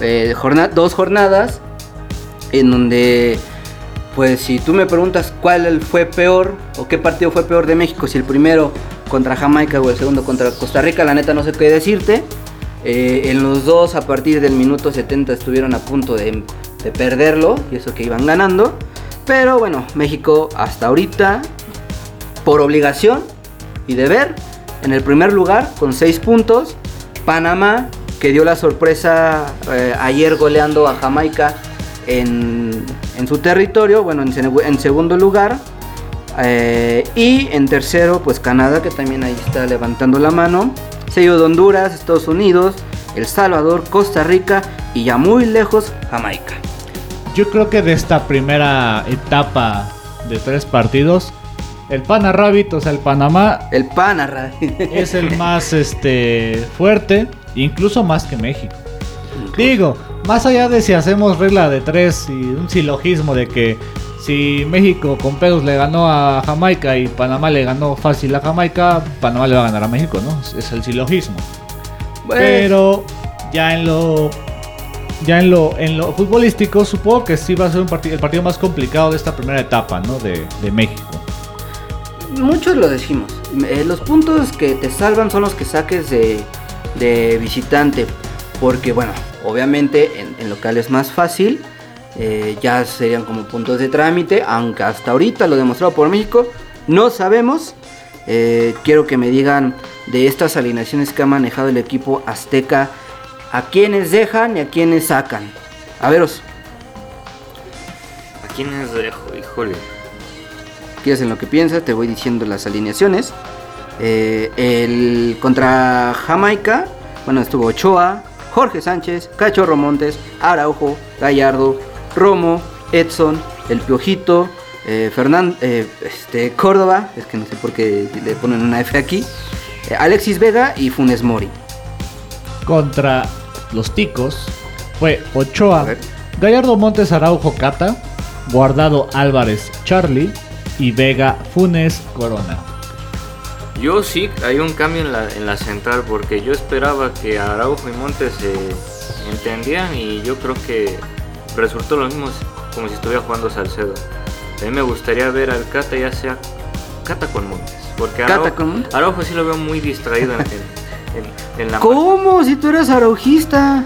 eh, jorna- dos jornadas en donde, pues si tú me preguntas cuál fue peor o qué partido fue peor de México, si el primero contra Jamaica o el segundo contra Costa Rica, la neta no sé qué decirte. Eh, en los dos a partir del minuto 70 estuvieron a punto de, de perderlo y eso que iban ganando. Pero bueno, México hasta ahorita, por obligación y deber, en el primer lugar con 6 puntos. Panamá, que dio la sorpresa eh, ayer goleando a Jamaica en, en su territorio, bueno, en, seg- en segundo lugar. Eh, y en tercero, pues Canadá, que también ahí está levantando la mano. Seguido de Honduras, Estados Unidos, El Salvador, Costa Rica y ya muy lejos, Jamaica. Yo creo que de esta primera etapa de tres partidos, el Pana Rabbit, o sea, el Panamá, El Panarra. es el más este fuerte, incluso más que México. Digo, más allá de si hacemos regla de tres y un silogismo de que si México con pedos le ganó a Jamaica y Panamá le ganó fácil a Jamaica, Panamá le va a ganar a México, ¿no? Es el silogismo. Bueno, Pero ya en lo ya en lo en lo futbolístico supongo que sí va a ser un partido el partido más complicado de esta primera etapa, ¿no? De, de México. Muchos lo decimos. Eh, los puntos que te salvan son los que saques de, de visitante. Porque, bueno, obviamente en, local es más fácil. eh, ya serían como puntos de trámite. Aunque hasta ahorita lo demostrado por México. No sabemos. Eh, quiero que me digan de estas alineaciones que ha manejado el equipo azteca. A quiénes dejan y a quiénes sacan. A veros, ¿A quiénes dejo? Híjole. quieres en lo que piensas, te voy diciendo las alineaciones. Eh, el contra Jamaica, bueno, estuvo Ochoa, Jorge Sánchez, Cachorro Montes, Araujo, Gallardo, Romo, Edson, El Piojito, eh, eh, este, Córdoba, es que no sé por qué le ponen una F aquí, eh, Alexis Vega y Funes Mori. Contra los ticos fue Ochoa. Gallardo Montes Araujo Cata, Guardado Álvarez Charlie y Vega Funes Corona. Yo sí, hay un cambio en la, en la central porque yo esperaba que Araujo y Montes se entendían y yo creo que resultó lo mismo como si estuviera jugando Salcedo. A mí me gustaría ver al Cata ya sea Cata con Montes. Porque Araujo, con. Araujo sí lo veo muy distraído en, en- en- la ¿Cómo? Si tú eras araujista.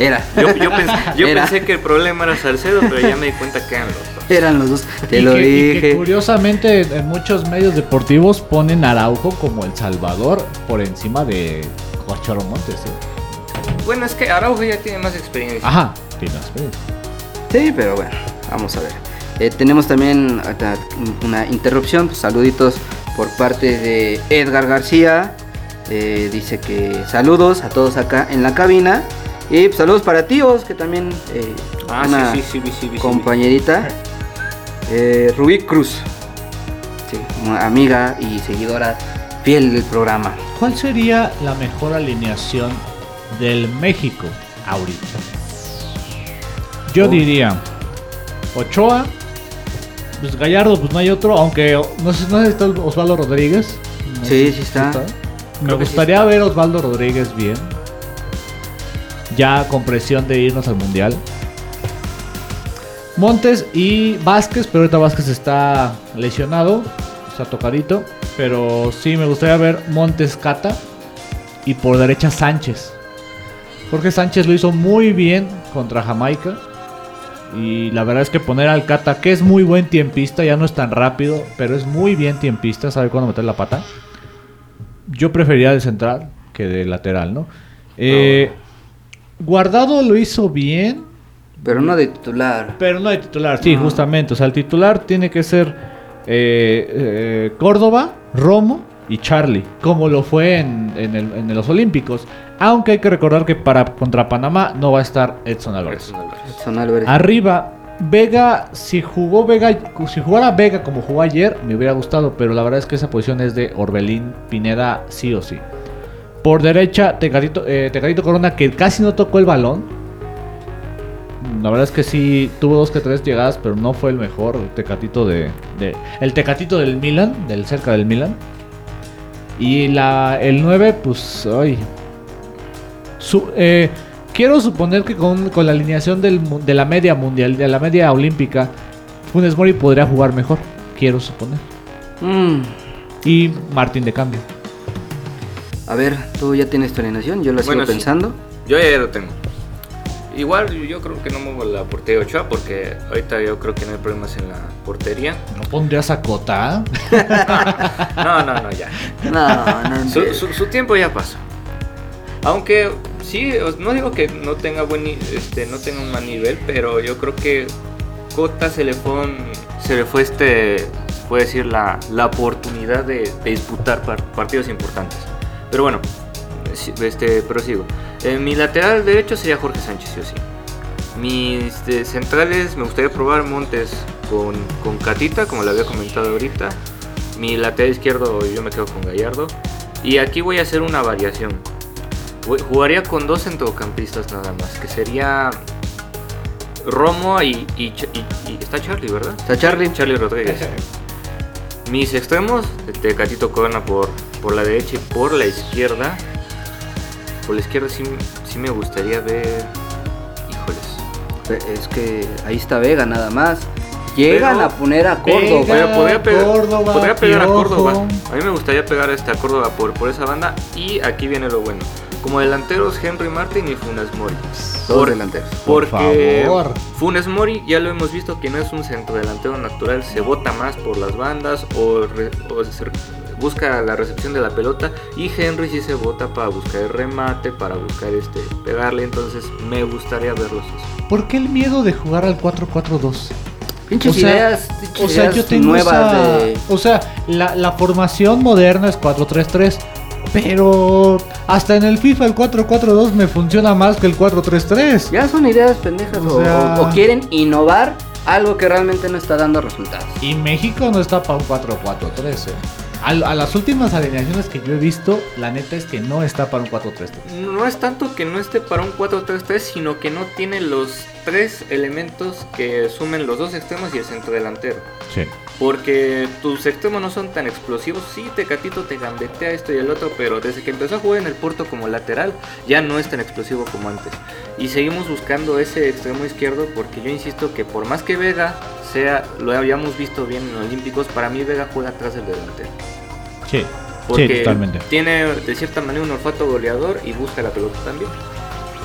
Era. Yo, yo pensé, yo Era. pensé que el problema era Salcedo, pero ya me di cuenta que eran los dos. Eran los dos. Te y lo que, y que dije. curiosamente en muchos medios deportivos ponen a Araujo como el Salvador por encima de Cochoro Montes. ¿eh? Bueno, es que Araujo ya tiene más experiencia. Ajá, tiene experiencia. Sí, pero bueno, vamos a ver. Eh, tenemos también una interrupción, pues, saluditos por parte de Edgar García. Eh, dice que saludos a todos acá en la cabina. Y pues, saludos para tíos, que también eh, Ah, una sí, sí, sí, compañerita. Eh, Rubí Cruz. Sí, una amiga y seguidora fiel del programa. ¿Cuál sería la mejor alineación del México ahorita? Yo Oh. diría Ochoa, pues Gallardo, pues no hay otro, aunque no sé, no sé si está Osvaldo Rodríguez. No Sí, sí si está. Me Creo que sí gustaría está. ver a Osvaldo Rodríguez bien. Ya con presión de irnos al mundial. Montes y Vázquez, pero ahorita Vázquez está lesionado, está tocadito. Pero sí me gustaría ver Montes Cata y por derecha Sánchez. Porque Sánchez lo hizo muy bien contra Jamaica. Y la verdad es que poner al Cata, que es muy buen tiempista, ya no es tan rápido, pero es muy bien tiempista, sabe cuándo meter la pata. Yo preferiría de central que de lateral, ¿no? Eh, Guardado lo hizo bien, Pero no de titular. pero no de titular, sí, justamente. O sea, el titular tiene que ser eh, eh, Córdoba, Romo y Charlie, como lo fue en, en el- en los Olímpicos. Aunque hay que recordar que para contra Panamá no va a estar Edson Álvarez. Edson Álvarez. Son Álvarez. Arriba, Vega, si jugó Vega, si jugara Vega como jugó ayer, me hubiera gustado, pero la verdad es que esa posición es de Orbelín Pineda, sí o sí. Por derecha, Tecatito, eh, Tecatito Corona, que casi no tocó el balón. La verdad es que sí, tuvo dos que tres llegadas, pero no fue el mejor. El Tecatito de, de- el Tecatito del Milan, del cerca del Milan. Y la, el 9, pues, ay. Su- eh, quiero suponer que con, con la alineación del de la media mundial, de la media olímpica, Funes Mori podría jugar mejor. Quiero suponer. Mm, Y Martín de cambio. A ver, tú ya tienes tu alineación, yo la sigo Bueno, sí. pensando. Yo ya lo tengo. Igual yo creo que no muevo la portería de Ochoa porque ahorita yo creo que no hay problemas en la portería. ¿No pondrías a Cota? No, no, no, ya. No, no. Su, su- su tiempo ya pasó. Aunque sí, no digo que no tenga buen este, no tenga un mal nivel, pero yo creo que Cota se le fue un- se le fue este puede decir la, la oportunidad de, de disputar par- partidos importantes. Pero bueno, este prosigo. En mi lateral derecho sería Jorge Sánchez, sí o sí. Mis este, centrales me gustaría probar Montes con, con Catita, como le había comentado ahorita. Mi lateral izquierdo yo me quedo con Gallardo. Y aquí voy a hacer una variación. Voy- jugaría con dos centrocampistas nada más, que sería Romo y, y, Ch- y- y está Charlie, ¿verdad? Está Charlie. Charlie Rodríguez. Mis extremos, Tecatito Corona por, por la derecha y por la izquierda. Por la izquierda sí, sí me gustaría ver... Híjoles. Es que ahí está Vega nada más. Llegan Pero- a poner a Córdoba. Vega. Podría, pegar, Córdoba, podría pegar a. Córdoba. A mí me gustaría pegar este a Córdoba por, por esa banda. Y aquí viene lo bueno. Como delanteros, Henry Martin y Funes Mori. Dos Por- delanteros. Por Porque favor. Funes Mori ya lo hemos visto que no es un centro delantero natural, se bota más por las bandas o, re- o se- busca la recepción de la pelota y Henry sí se bota para buscar el remate, para buscar este pegarle, entonces me gustaría verlos eso. ¿Por qué el miedo de jugar al 4-4-2? Pinches O sea, ideas, pinches O sea, ideas yo tengo nuevas esa- de. O sea, la, la formación moderna es 4-3-3. Pero hasta en el FIFA el 4-4-2 me funciona más que el 4-3-3. Ya son ideas pendejas O o, sea- o- o quieren innovar algo que realmente no está dando resultados. Y México no está para un 4-4-3. eh. A, a las últimas alineaciones que yo he visto, la neta es que no está para un 4-3-3. No es tanto que no esté para un 4-3-3, sino que no tiene los tres elementos que sumen los dos extremos y el centro delantero. Sí. Porque tus extremos no son tan explosivos. Sí, Tecatito te gambetea esto y el otro, pero desde que empezó a jugar en el Porto como lateral, ya no es tan explosivo como antes. Y seguimos buscando ese extremo izquierdo porque yo insisto que por más que Vega sea, lo habíamos visto bien en Olímpicos, para mí Vega juega atrás del delantero. Sí. Porque Sí, totalmente. tiene de cierta manera un olfato goleador y busca la pelota también.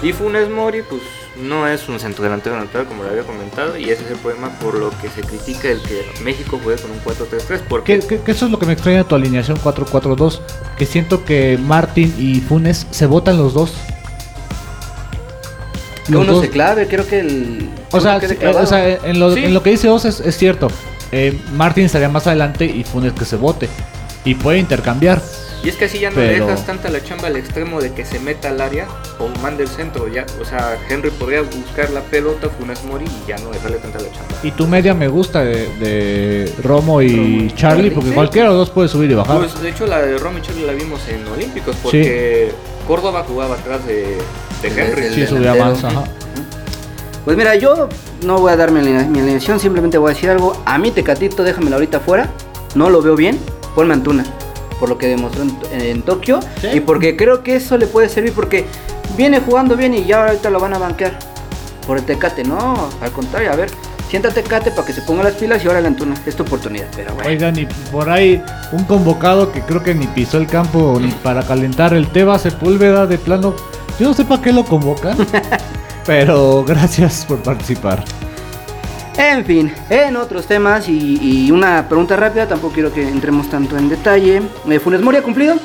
Y Funes Mori, pues no es un centro delantero natural como lo había comentado, y ese es el problema por lo que se critica el que México juegue con un 4-3-3. Porque Que, que- que eso es lo que me extraña tu alineación 4-4-2. Que siento que Martín y Funes se votan los dos. Que Los uno dos. se clave, creo que el. O sea, o en, lo, Sí. en lo que dice Oz es, es cierto. Eh, Martín estaría más adelante y Funes que se vote. Y puede intercambiar. Y es que así ya no Pero- le dejas tanta la chamba al extremo de que se meta al área o mande el centro. ya O sea, Henry podría buscar la pelota, Funes Mori y ya no dejarle tanta la chamba. Y tu media me gusta de, de Romo y Romo y Charlie, Charlie, porque sí. cualquiera de los dos puede subir y bajar. Pues de hecho la de Romy Charlie la vimos en Olímpicos porque Córdoba jugaba atrás de, Henry. sí, subía más. Ajá. Pues mira, yo no voy a dar mi, aline- mi alineación, simplemente voy a decir algo. A mí, Tecatito, déjamelo ahorita afuera. No lo veo bien. Ponme Antuna. Por lo que demostró en, en Tokio. Sí. Y porque creo que eso le puede servir. Porque viene jugando bien y ya ahorita lo van a banquear. Por el Tecate. No, al contrario. A ver, siéntate Tecate para que se ponga las pilas y ahora la Antuna. Es tu oportunidad. Pero bueno. Oigan, y por ahí un convocado que creo que ni pisó el campo ni para calentar el Teba Sepúlveda de plano. Yo no sé para qué lo convocan. pero gracias por participar. En fin, en otros temas y, y una pregunta rápida, tampoco quiero que entremos tanto en detalle. Eh, ¿Funes Mori ha cumplido?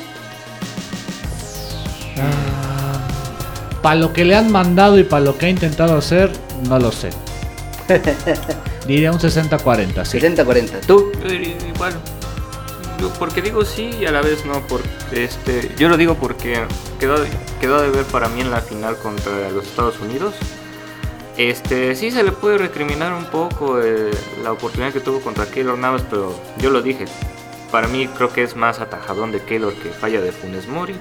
Para lo que le han mandado y para lo que ha intentado hacer, no lo sé. Diría un 60-40, sí. 70-40. ¿Tú? Igual, yo porque digo sí y a la vez no, porque este, yo lo digo porque quedó, quedó de ver para mí en la final contra los Estados Unidos. Este, sí se le puede recriminar un poco eh, la oportunidad que tuvo contra Keylor Navas, pero yo lo dije, para mí creo que es más atajadón de Keylor que falla de Funes Mori.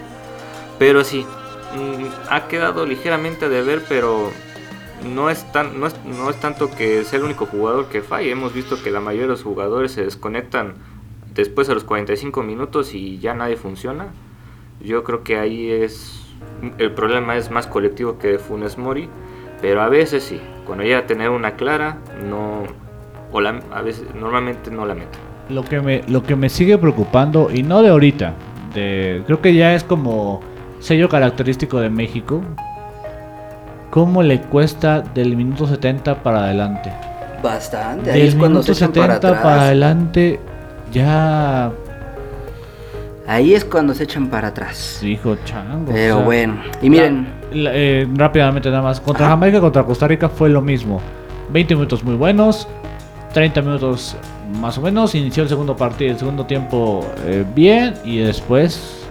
Pero sí, mm, ha quedado ligeramente de ver, pero no es, no es tanto que sea el único jugador que falle. Hemos visto que la mayoría de los jugadores se desconectan después de los 45 minutos y ya nadie funciona. Yo creo que ahí es. El problema es más colectivo que de Funes Mori. Pero a veces sí, cuando llega a tener una clara, no. O la- a veces, normalmente no la mete. Lo que me, lo que me sigue preocupando, y no de ahorita, de, creo que ya es como sello característico de México, cómo le cuesta del minuto 70 para adelante. Bastante. Ahí Del es cuando se minuto para 70 atrás. para adelante, ya Ahí es cuando se echan para atrás. dijo chango. Pero o sea, bueno. Y miren, la- la- eh, rápidamente nada más. Contra Ajá. Jamaica, contra Costa Rica fue lo mismo. 20 minutos muy buenos, 30 minutos más o menos. Inició el segundo partido, el segundo tiempo eh, bien y después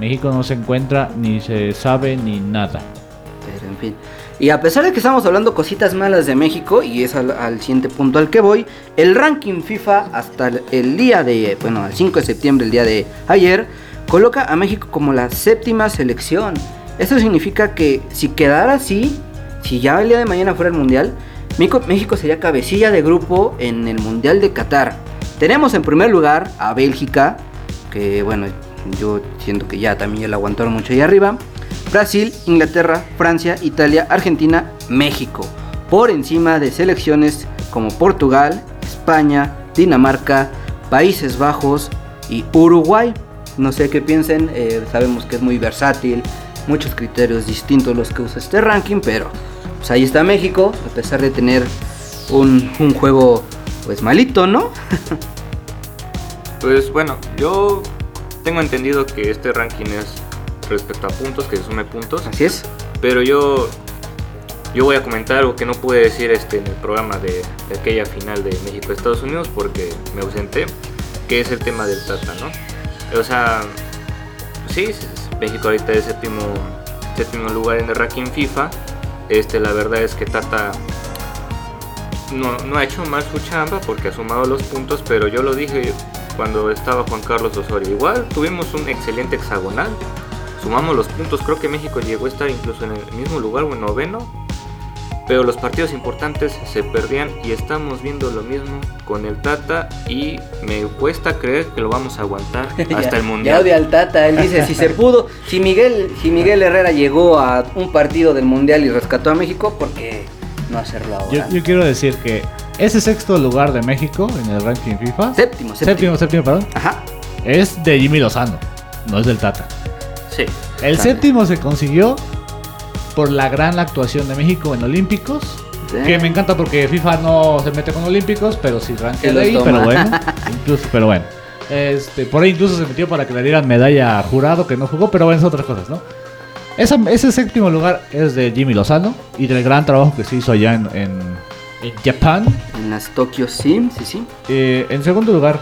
México no se encuentra ni se sabe ni nada. En fin. Y a pesar de que estamos hablando cositas malas de México, y es al, al siguiente punto al que voy, el ranking FIFA hasta el, día de, bueno, el 5 de septiembre, el día de ayer, coloca a México como la séptima selección. Eso significa que si quedara así, si ya el día de mañana fuera el Mundial, México, México sería cabecilla de grupo en el Mundial de Qatar. Tenemos en primer lugar a Bélgica, que bueno, yo siento que ya también ya la aguantaron mucho ahí arriba. Brasil, Inglaterra, Francia, Italia, Argentina, México. Por encima de selecciones como Portugal, España, Dinamarca, Países Bajos y Uruguay. No sé qué piensen, eh, sabemos que es muy versátil, muchos criterios distintos los que usa este ranking, pero pues ahí está México, a pesar de tener un, un juego pues malito, ¿no? Pues bueno, yo tengo entendido que este ranking es respecto a puntos, que se sume puntos. Así es. Pero yo, yo voy a comentar algo que no pude decir este, en el programa de, de aquella final de México-Estados Unidos porque me ausenté, que es el tema del Tata, ¿no? O sea, sí, México ahorita es séptimo, séptimo lugar en el ranking FIFA. Este, la verdad es que Tata no, no ha hecho mal su chamba porque ha sumado los puntos, pero yo lo dije cuando estaba Juan Carlos Osorio. Igual tuvimos un excelente hexagonal, sumamos los puntos, creo que México llegó a estar incluso en el mismo lugar o en noveno, pero los partidos importantes se perdían y estamos viendo lo mismo con el Tata y me cuesta creer que lo vamos a aguantar hasta Ya- el Ya Mundial. odia al Tata, él dice, si se pudo, si Miguel, si Miguel Herrera llegó a un partido del Mundial y rescató a México, ¿por qué no hacerlo Yo, ahora? yo quiero decir que ese sexto lugar de México en el ranking FIFA, Séptimo, séptimo. séptimo, séptimo, perdón, Ajá. es de Jimmy Lozano, no es del Tata. Sí. El También. séptimo se consiguió por la gran actuación de México en Olímpicos. Sí. Que me encanta porque FIFA no se mete con Olímpicos, pero sí los ahí, toma. pero bueno. incluso, pero bueno. Este, por ahí incluso se metió para que le dieran medalla a jurado que no jugó, pero bueno, es otras cosas, ¿no? Esa- ese séptimo lugar es de Jimmy Lozano y del gran trabajo que se hizo allá en, en, en Japón. En las Tokyo Sim, sí, sí. Eh, en segundo lugar,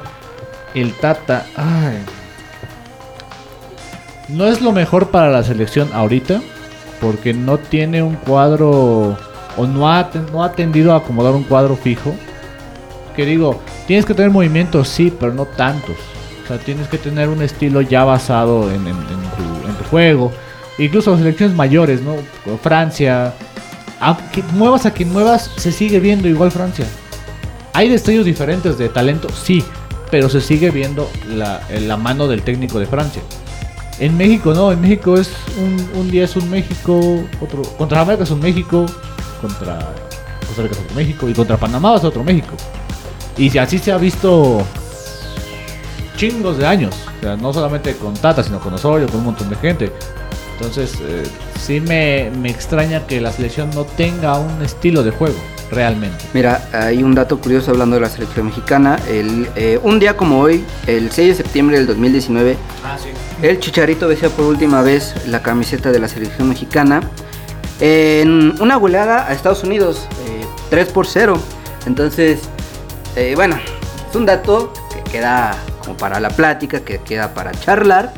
el Tata. Ay. No es lo mejor para la selección ahorita. Porque no tiene un cuadro. O no ha, no ha tendido a acomodar un cuadro fijo. Que digo, tienes que tener movimientos, sí, pero no tantos. O sea, tienes que tener un estilo ya basado en, en- tu, juego. Incluso selecciones mayores, ¿no? Francia. Aunque muevas a quien muevas, se sigue viendo igual Francia. Hay destellos diferentes de talento, sí, pero se sigue viendo la, la mano del técnico de Francia. En México no, en México es un, un día es un México, otro contra Jamaica es un México, contra Costa Rica es otro México y contra Panamá es otro México. Y así se ha visto chingos de años, o sea, no solamente con Tata, sino con Osorio, con un montón de gente. Entonces, eh, sí me, me extraña que la selección no tenga un estilo de juego, realmente. Mira, hay un dato curioso hablando de la selección mexicana. El, eh, un día como hoy, el 6 de septiembre del 2019, el Chicharito vestía por última vez la camiseta de la selección mexicana en una goleada a Estados Unidos, eh, 3 por 0. Entonces, eh, bueno, es un dato que queda como para la plática, que queda para charlar,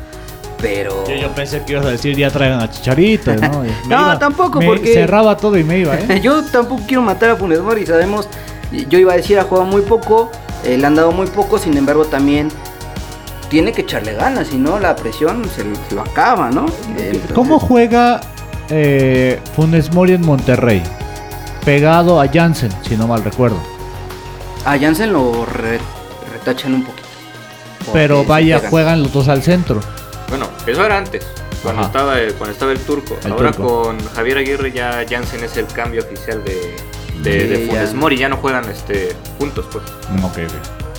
pero... Yo, yo pensé que ibas a decir ya traigan a Chicharito, ¿no? No, tampoco, me porque- Cerraba todo y me iba, ¿eh? Yo tampoco quiero matar a Funes Mori, sabemos, yo iba a decir ha jugado muy poco, eh, le han dado muy poco, sin embargo también tiene que echarle ganas, si no la presión se, lo- se lo acaba, ¿no? Entonces- ¿Cómo juega eh, Funes Mori en Monterrey? Pegado a Jansen, si no mal recuerdo. A Jansen lo re- retachan un poquito. Pero vaya, juegan los dos al centro. Bueno, eso era antes, cuando Ajá. estaba, el- cuando estaba el turco. El Ahora turco. con Javier Aguirre ya Jansen es el cambio oficial de, de, Sí, de Funes ya. Mori, ya no juegan este, juntos pues. Mm, Ok, ok.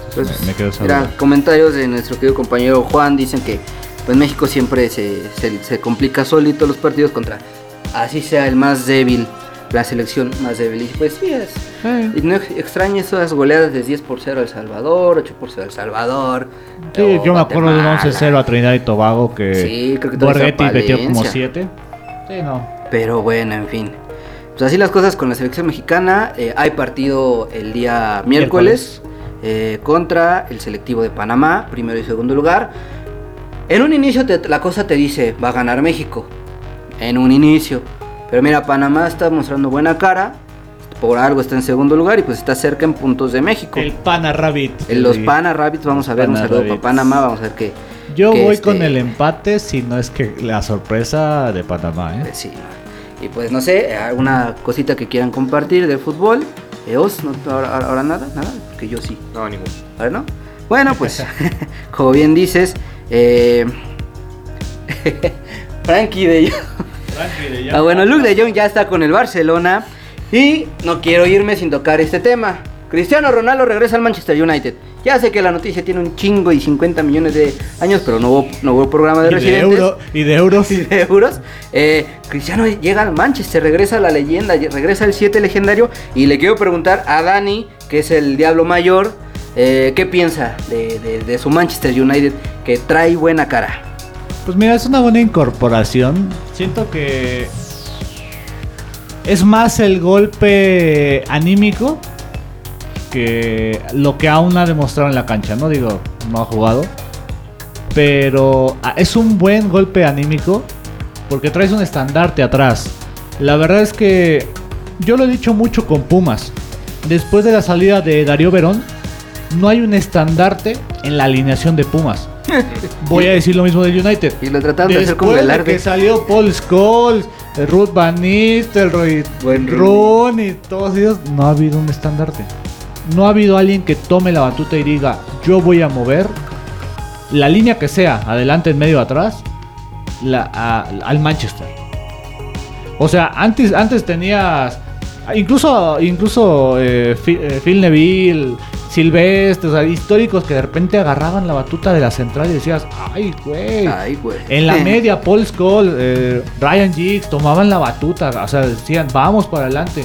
Entonces, me, me quedo esa mira, duda. comentarios de nuestro querido compañero Juan dicen que pues México siempre se, se- se complica solito los partidos contra así sea el más débil, la selección más débil. Y pues sí es. Eh, Y no ex- extraña esas goleadas de 10 por 0 al Salvador, 8 por 0 al Salvador. sí, yo me acuerdo de un Guatemala. 11-0 a Trinidad y Tobago que Sí, creo que todavía Borghetti está metió como Palencia. 7. Sí, no. Pero bueno, en fin. Pues así las cosas con la selección mexicana. Eh, hay partido el día miércoles, eh, contra el selectivo de Panamá, primero y segundo lugar. En un inicio te- la cosa te dice, va a ganar México. En un inicio. Pero mira, Panamá está mostrando buena cara. Por algo está en segundo lugar y pues está cerca en puntos de México. El Pana Rabbit. En los Sí. Pana Rabbits vamos a ver un Pana saludo para. Panamá, vamos a ver qué. Yo que voy este- con el empate, si no es que la sorpresa de Panamá, ¿eh? Pues sí. Y pues no sé, alguna cosita que quieran compartir del fútbol. Eos, no, ahora, nada, nada, porque yo sí. No, ninguno. Ahora no. Bueno, pues, como bien dices, eh, Frankie de Jong. Ah, bueno, Luke de Jong ya está con el Barcelona. Y no quiero irme sin tocar este tema. Cristiano Ronaldo regresa al Manchester United. Ya sé que la noticia tiene un chingo y 50 millones de años, pero no hubo, no hubo programa de Y de, residentes euro, y de euros. de euros. Eh, Cristiano llega al Manchester, regresa a la leyenda, regresa el 7 legendario. Y le quiero preguntar a Dani, que es el Diablo Mayor, eh, ¿qué piensa de, de- de su Manchester United que trae buena cara? Pues mira, es una buena incorporación. Siento que es más el golpe anímico que lo que aún ha demostrado en la cancha. No digo, no ha jugado. Pero ah, es un buen golpe anímico porque traes un estandarte atrás. La verdad es que yo lo he dicho mucho con Pumas. después de la salida de Darío Verón, no hay un estandarte en la alineación de Pumas. Voy a decir lo mismo del United. Y lo trataron de hacer con Después de Velarde. que salió Paul Scholes, Ruth Van Nistelrooy, Buen Rooney, todos ellos, no ha habido un estandarte. No ha habido alguien que tome la batuta y diga, yo voy a mover la línea que sea, adelante, en medio, atrás, la- a- al Manchester. O sea, antes, antes tenías incluso, incluso eh, Phil, eh, Phil Neville, Silvestre, o sea, históricos que de repente agarraban la batuta de la central y decías, ay, güey. Ay, güey. En la media, Paul Scholes, eh, Ryan Giggs tomaban la batuta, o sea, decían, vamos para adelante.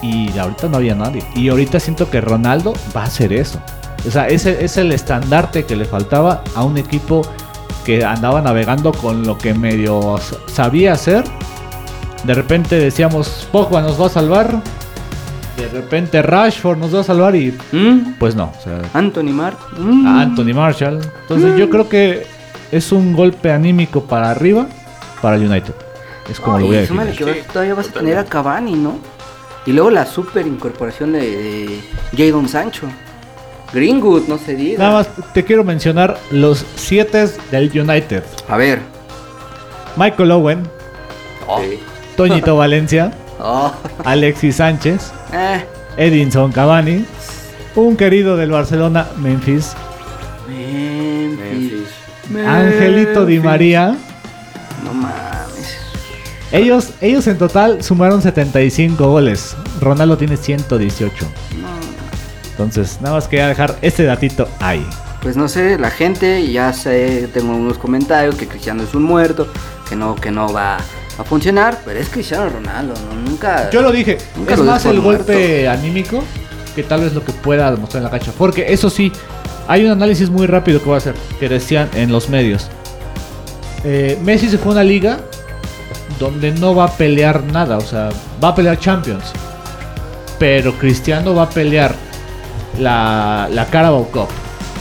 Y ahorita no había nadie. Y ahorita siento que Ronaldo va a hacer eso. O sea, ese es el estandarte que le faltaba a un equipo que andaba navegando con lo que medio sabía hacer. De repente decíamos, Pogba nos va a salvar. De repente Rashford nos va a salvar y ¿Mm? pues no. O sea, Anthony Mark. Mm. a Anthony Marshall. Entonces yo creo que es un golpe anímico para arriba para el United. Es como lo voy a definir. que vas- todavía vas a tener a Cavani, ¿no? Y luego la super incorporación de, de Jadon Sancho. Greenwood, no se diga. Nada más te quiero mencionar los siete del United. A ver. Michael Owen, Sí. Toñito Valencia, Oh, Alexis Sánchez, eh. Edinson Cavani, un querido del Barcelona, Memphis, Memphis. Angelito Di. María. No mames. Ellos, ellos en total sumaron 75 goles. Ronaldo tiene 118. Entonces, nada más quería dejar este datito ahí. Pues no sé, la gente, ya sé, tengo unos comentarios que Cristiano es un muerto, que no, que no va a funcionar, pero es Cristiano Ronaldo, ¿no? Nunca. Yo lo dije, Nunca es lo más el golpe anímico que tal vez lo que pueda demostrar en la cancha. Porque eso sí, hay un análisis muy rápido que voy a hacer, que decían en los medios. Eh, Messi se fue a una liga donde no va a pelear nada, o sea, va a pelear Champions. Pero Cristiano va a pelear la, la Carabao Cup,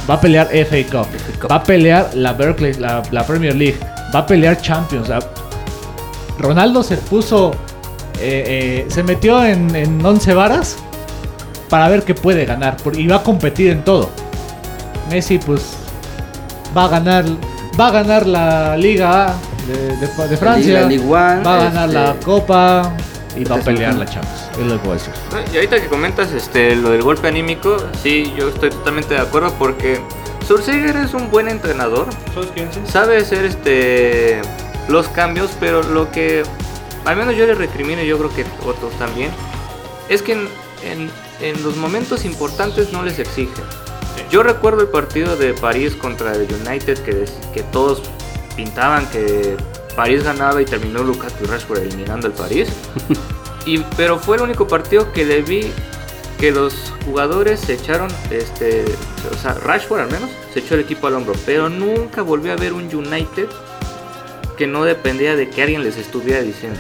va a pelear FA Cup, Cup. va a pelear la Berkeley, la, la Premier League, va a pelear Champions. o sea, Ronaldo se puso, eh, eh, se metió en, en 11 varas para ver qué puede ganar por- y va a competir en todo. Messi pues va a ganar, va a ganar la Liga A de, de- de Francia, La Ligue 1, va a ganar la este, Copa y va a pelear la Champions. Es lo que voy a decir. No, Y ahorita que comentas este, lo del golpe anímico, sí, yo estoy totalmente de acuerdo porque Surseger es un buen entrenador. Sabe hacer este, los cambios, pero lo que al menos yo le recrimino y yo creo que otros también, es que en, en- en los momentos importantes no les exige. Yo recuerdo el partido de París contra el United que, que todos pintaban que París ganaba y terminó y Rashford eliminando el París. Y, pero fue el único partido que le vi que los jugadores se echaron, este, o sea, Rashford al menos, se echó el equipo al hombro. Pero nunca volví a ver un United que no dependía de que alguien les estuviera diciendo.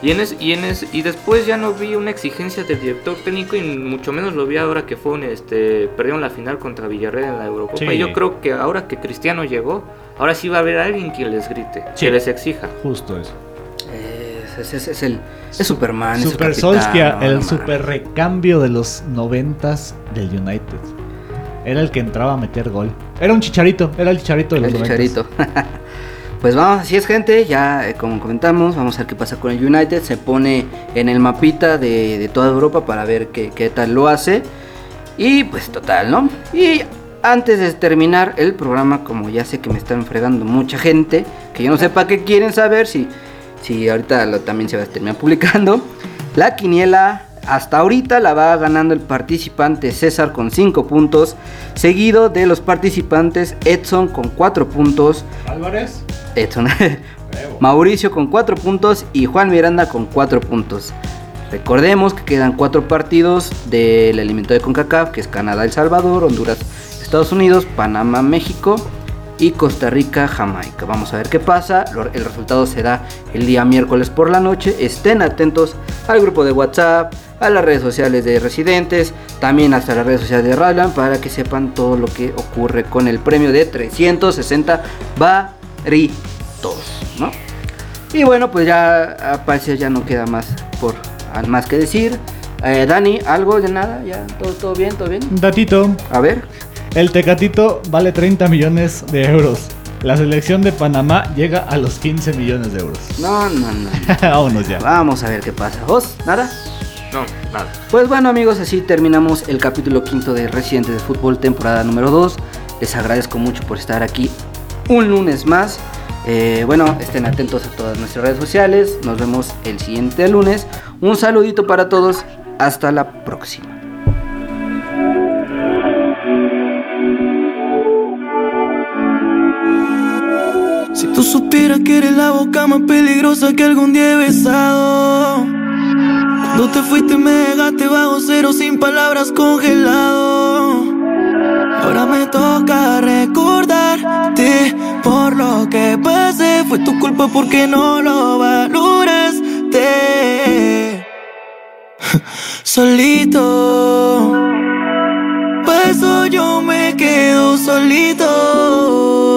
Y, en es- y, en es- y después ya no vi una exigencia del director técnico y mucho menos lo vi ahora que fue un, este, perdieron la final contra Villarreal en la Eurocopa. Sí. Y yo creo que ahora que Cristiano llegó, ahora sí va a haber alguien que les grite, Sí. que les exija. Justo eso. Es, es- es el. Es Superman. es su Super capitán, Solskjaer, no, el no super recambio de los noventas del United. Era el que entraba a meter gol. Era un chicharito, era el chicharito de los El noventas. chicharito. pues vamos, así es gente, ya eh, como comentamos, vamos a ver qué pasa con el United. Se pone en el mapita de, de toda Europa para ver qué, qué tal lo hace. Y pues total, ¿no? Y antes de terminar el programa, como ya sé que me están fregando mucha gente, que yo no sé para qué quieren saber, si, si ahorita lo, también se va a terminar publicando. La quiniela hasta ahorita la va ganando el participante César con 5 puntos, seguido de los participantes Edson con 4 puntos, Álvarez. Edson, Mauricio con 4 puntos y Juan Miranda con 4 puntos. Recordemos que quedan 4 partidos del elemento de CONCACAF, que es Canadá, El Salvador, Honduras, Estados Unidos, Panamá, México y Costa Rica, Jamaica. Vamos a ver qué pasa. El resultado será el día miércoles por la noche. Estén atentos al grupo de WhatsApp, a las redes sociales de residentes, también hasta las redes sociales de Radland para que sepan todo lo que ocurre con el premio de 360 varitos, ¿no? Y bueno, pues ya a parecer ya no queda más por más que decir. Eh, Dani, ¿algo de nada? ¿Ya? ¿Todo, todo bien? ¿Todo bien? Datito, A ver. el Tecatito vale 30 millones de euros. La selección de Panamá llega a los 15 millones de euros. No, no, no. Vámonos ya. Vamos a ver qué pasa. ¿Vos? ¿Nada? No, nada. Pues bueno amigos, así terminamos el capítulo quinto de Residentes de Fútbol, temporada número 2. Les agradezco mucho por estar aquí un lunes más. Eh, bueno, estén atentos a todas nuestras redes sociales. Nos vemos el siguiente lunes. Un saludito para todos. Hasta la próxima. Si tú supieras que eres la boca más peligrosa que algún día he besado. Cuando te fuiste me dejaste bajo cero sin palabras congelado. Ahora me toca recordarte por lo que pasé. Fue tu culpa porque no lo valoraste. Solito. Por eso yo me quedo solito.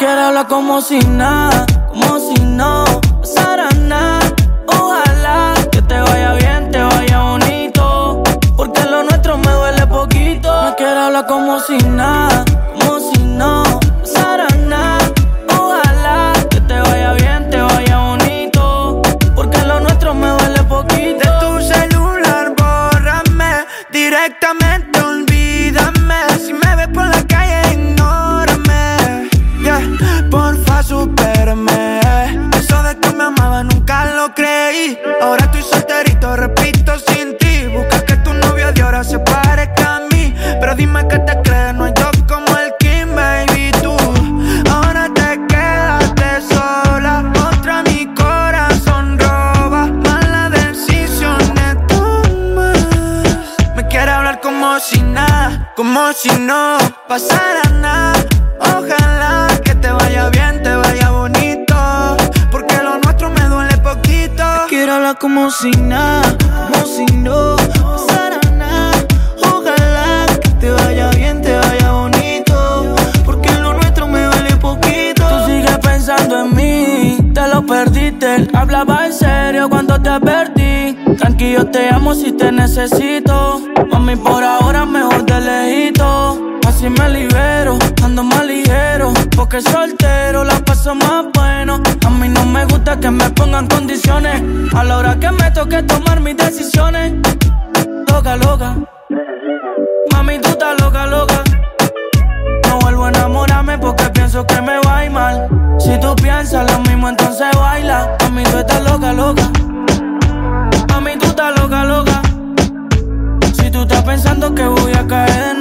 Quiere hablar como si nada, como si no pasara nada. Ojalá que te vaya bien, te vaya bonito. Porque lo nuestro me duele poquito. Me quiere hablar como si nada, si no pasara nada. Ojalá que te vaya bien, te vaya bonito. Porque lo nuestro me duele poquito. Quiero hablar como si nada, como si no pasara nada. Ojalá que te vaya bien, te vaya bonito. Porque lo nuestro me vale poquito. Tú sigues pensando en mí, te lo perdiste. Hablaba en serio cuando te advertí. Tranquilo, te amo si te necesito. Mami, por ahora mejor Así me libero, ando más ligero. Porque soltero la paso más bueno. A mí no me gusta que me pongan condiciones. A la hora que me toque tomar mis decisiones. Loca, loca. Mami, tú estás loca, loca. No vuelvo a enamorarme porque pienso que me va a ir mal. Si tú piensas lo mismo, entonces baila. Mami, tú estás loca, loca. Mami, tú estás loca, loca. Si tú estás pensando que voy a caer de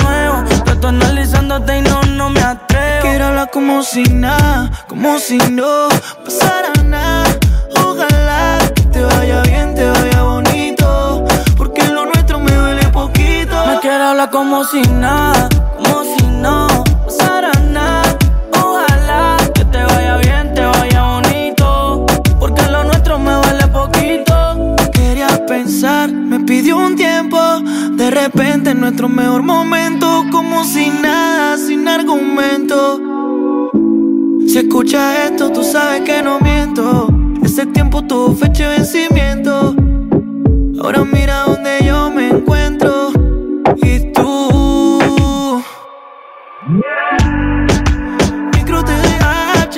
hablar como si nada, como si no pasara nada. Ojalá que te vaya bien, te vaya bonito. Porque lo nuestro me duele poquito. Me quiero hablar como si nada, como si no De repente, en nuestro mejor momento, como si nada, sin argumento. Si escuchas esto, tú sabes que no miento. Ese tiempo tuvo fecha de vencimiento. Ahora mira donde yo me encuentro. Y tú. Micro TDH.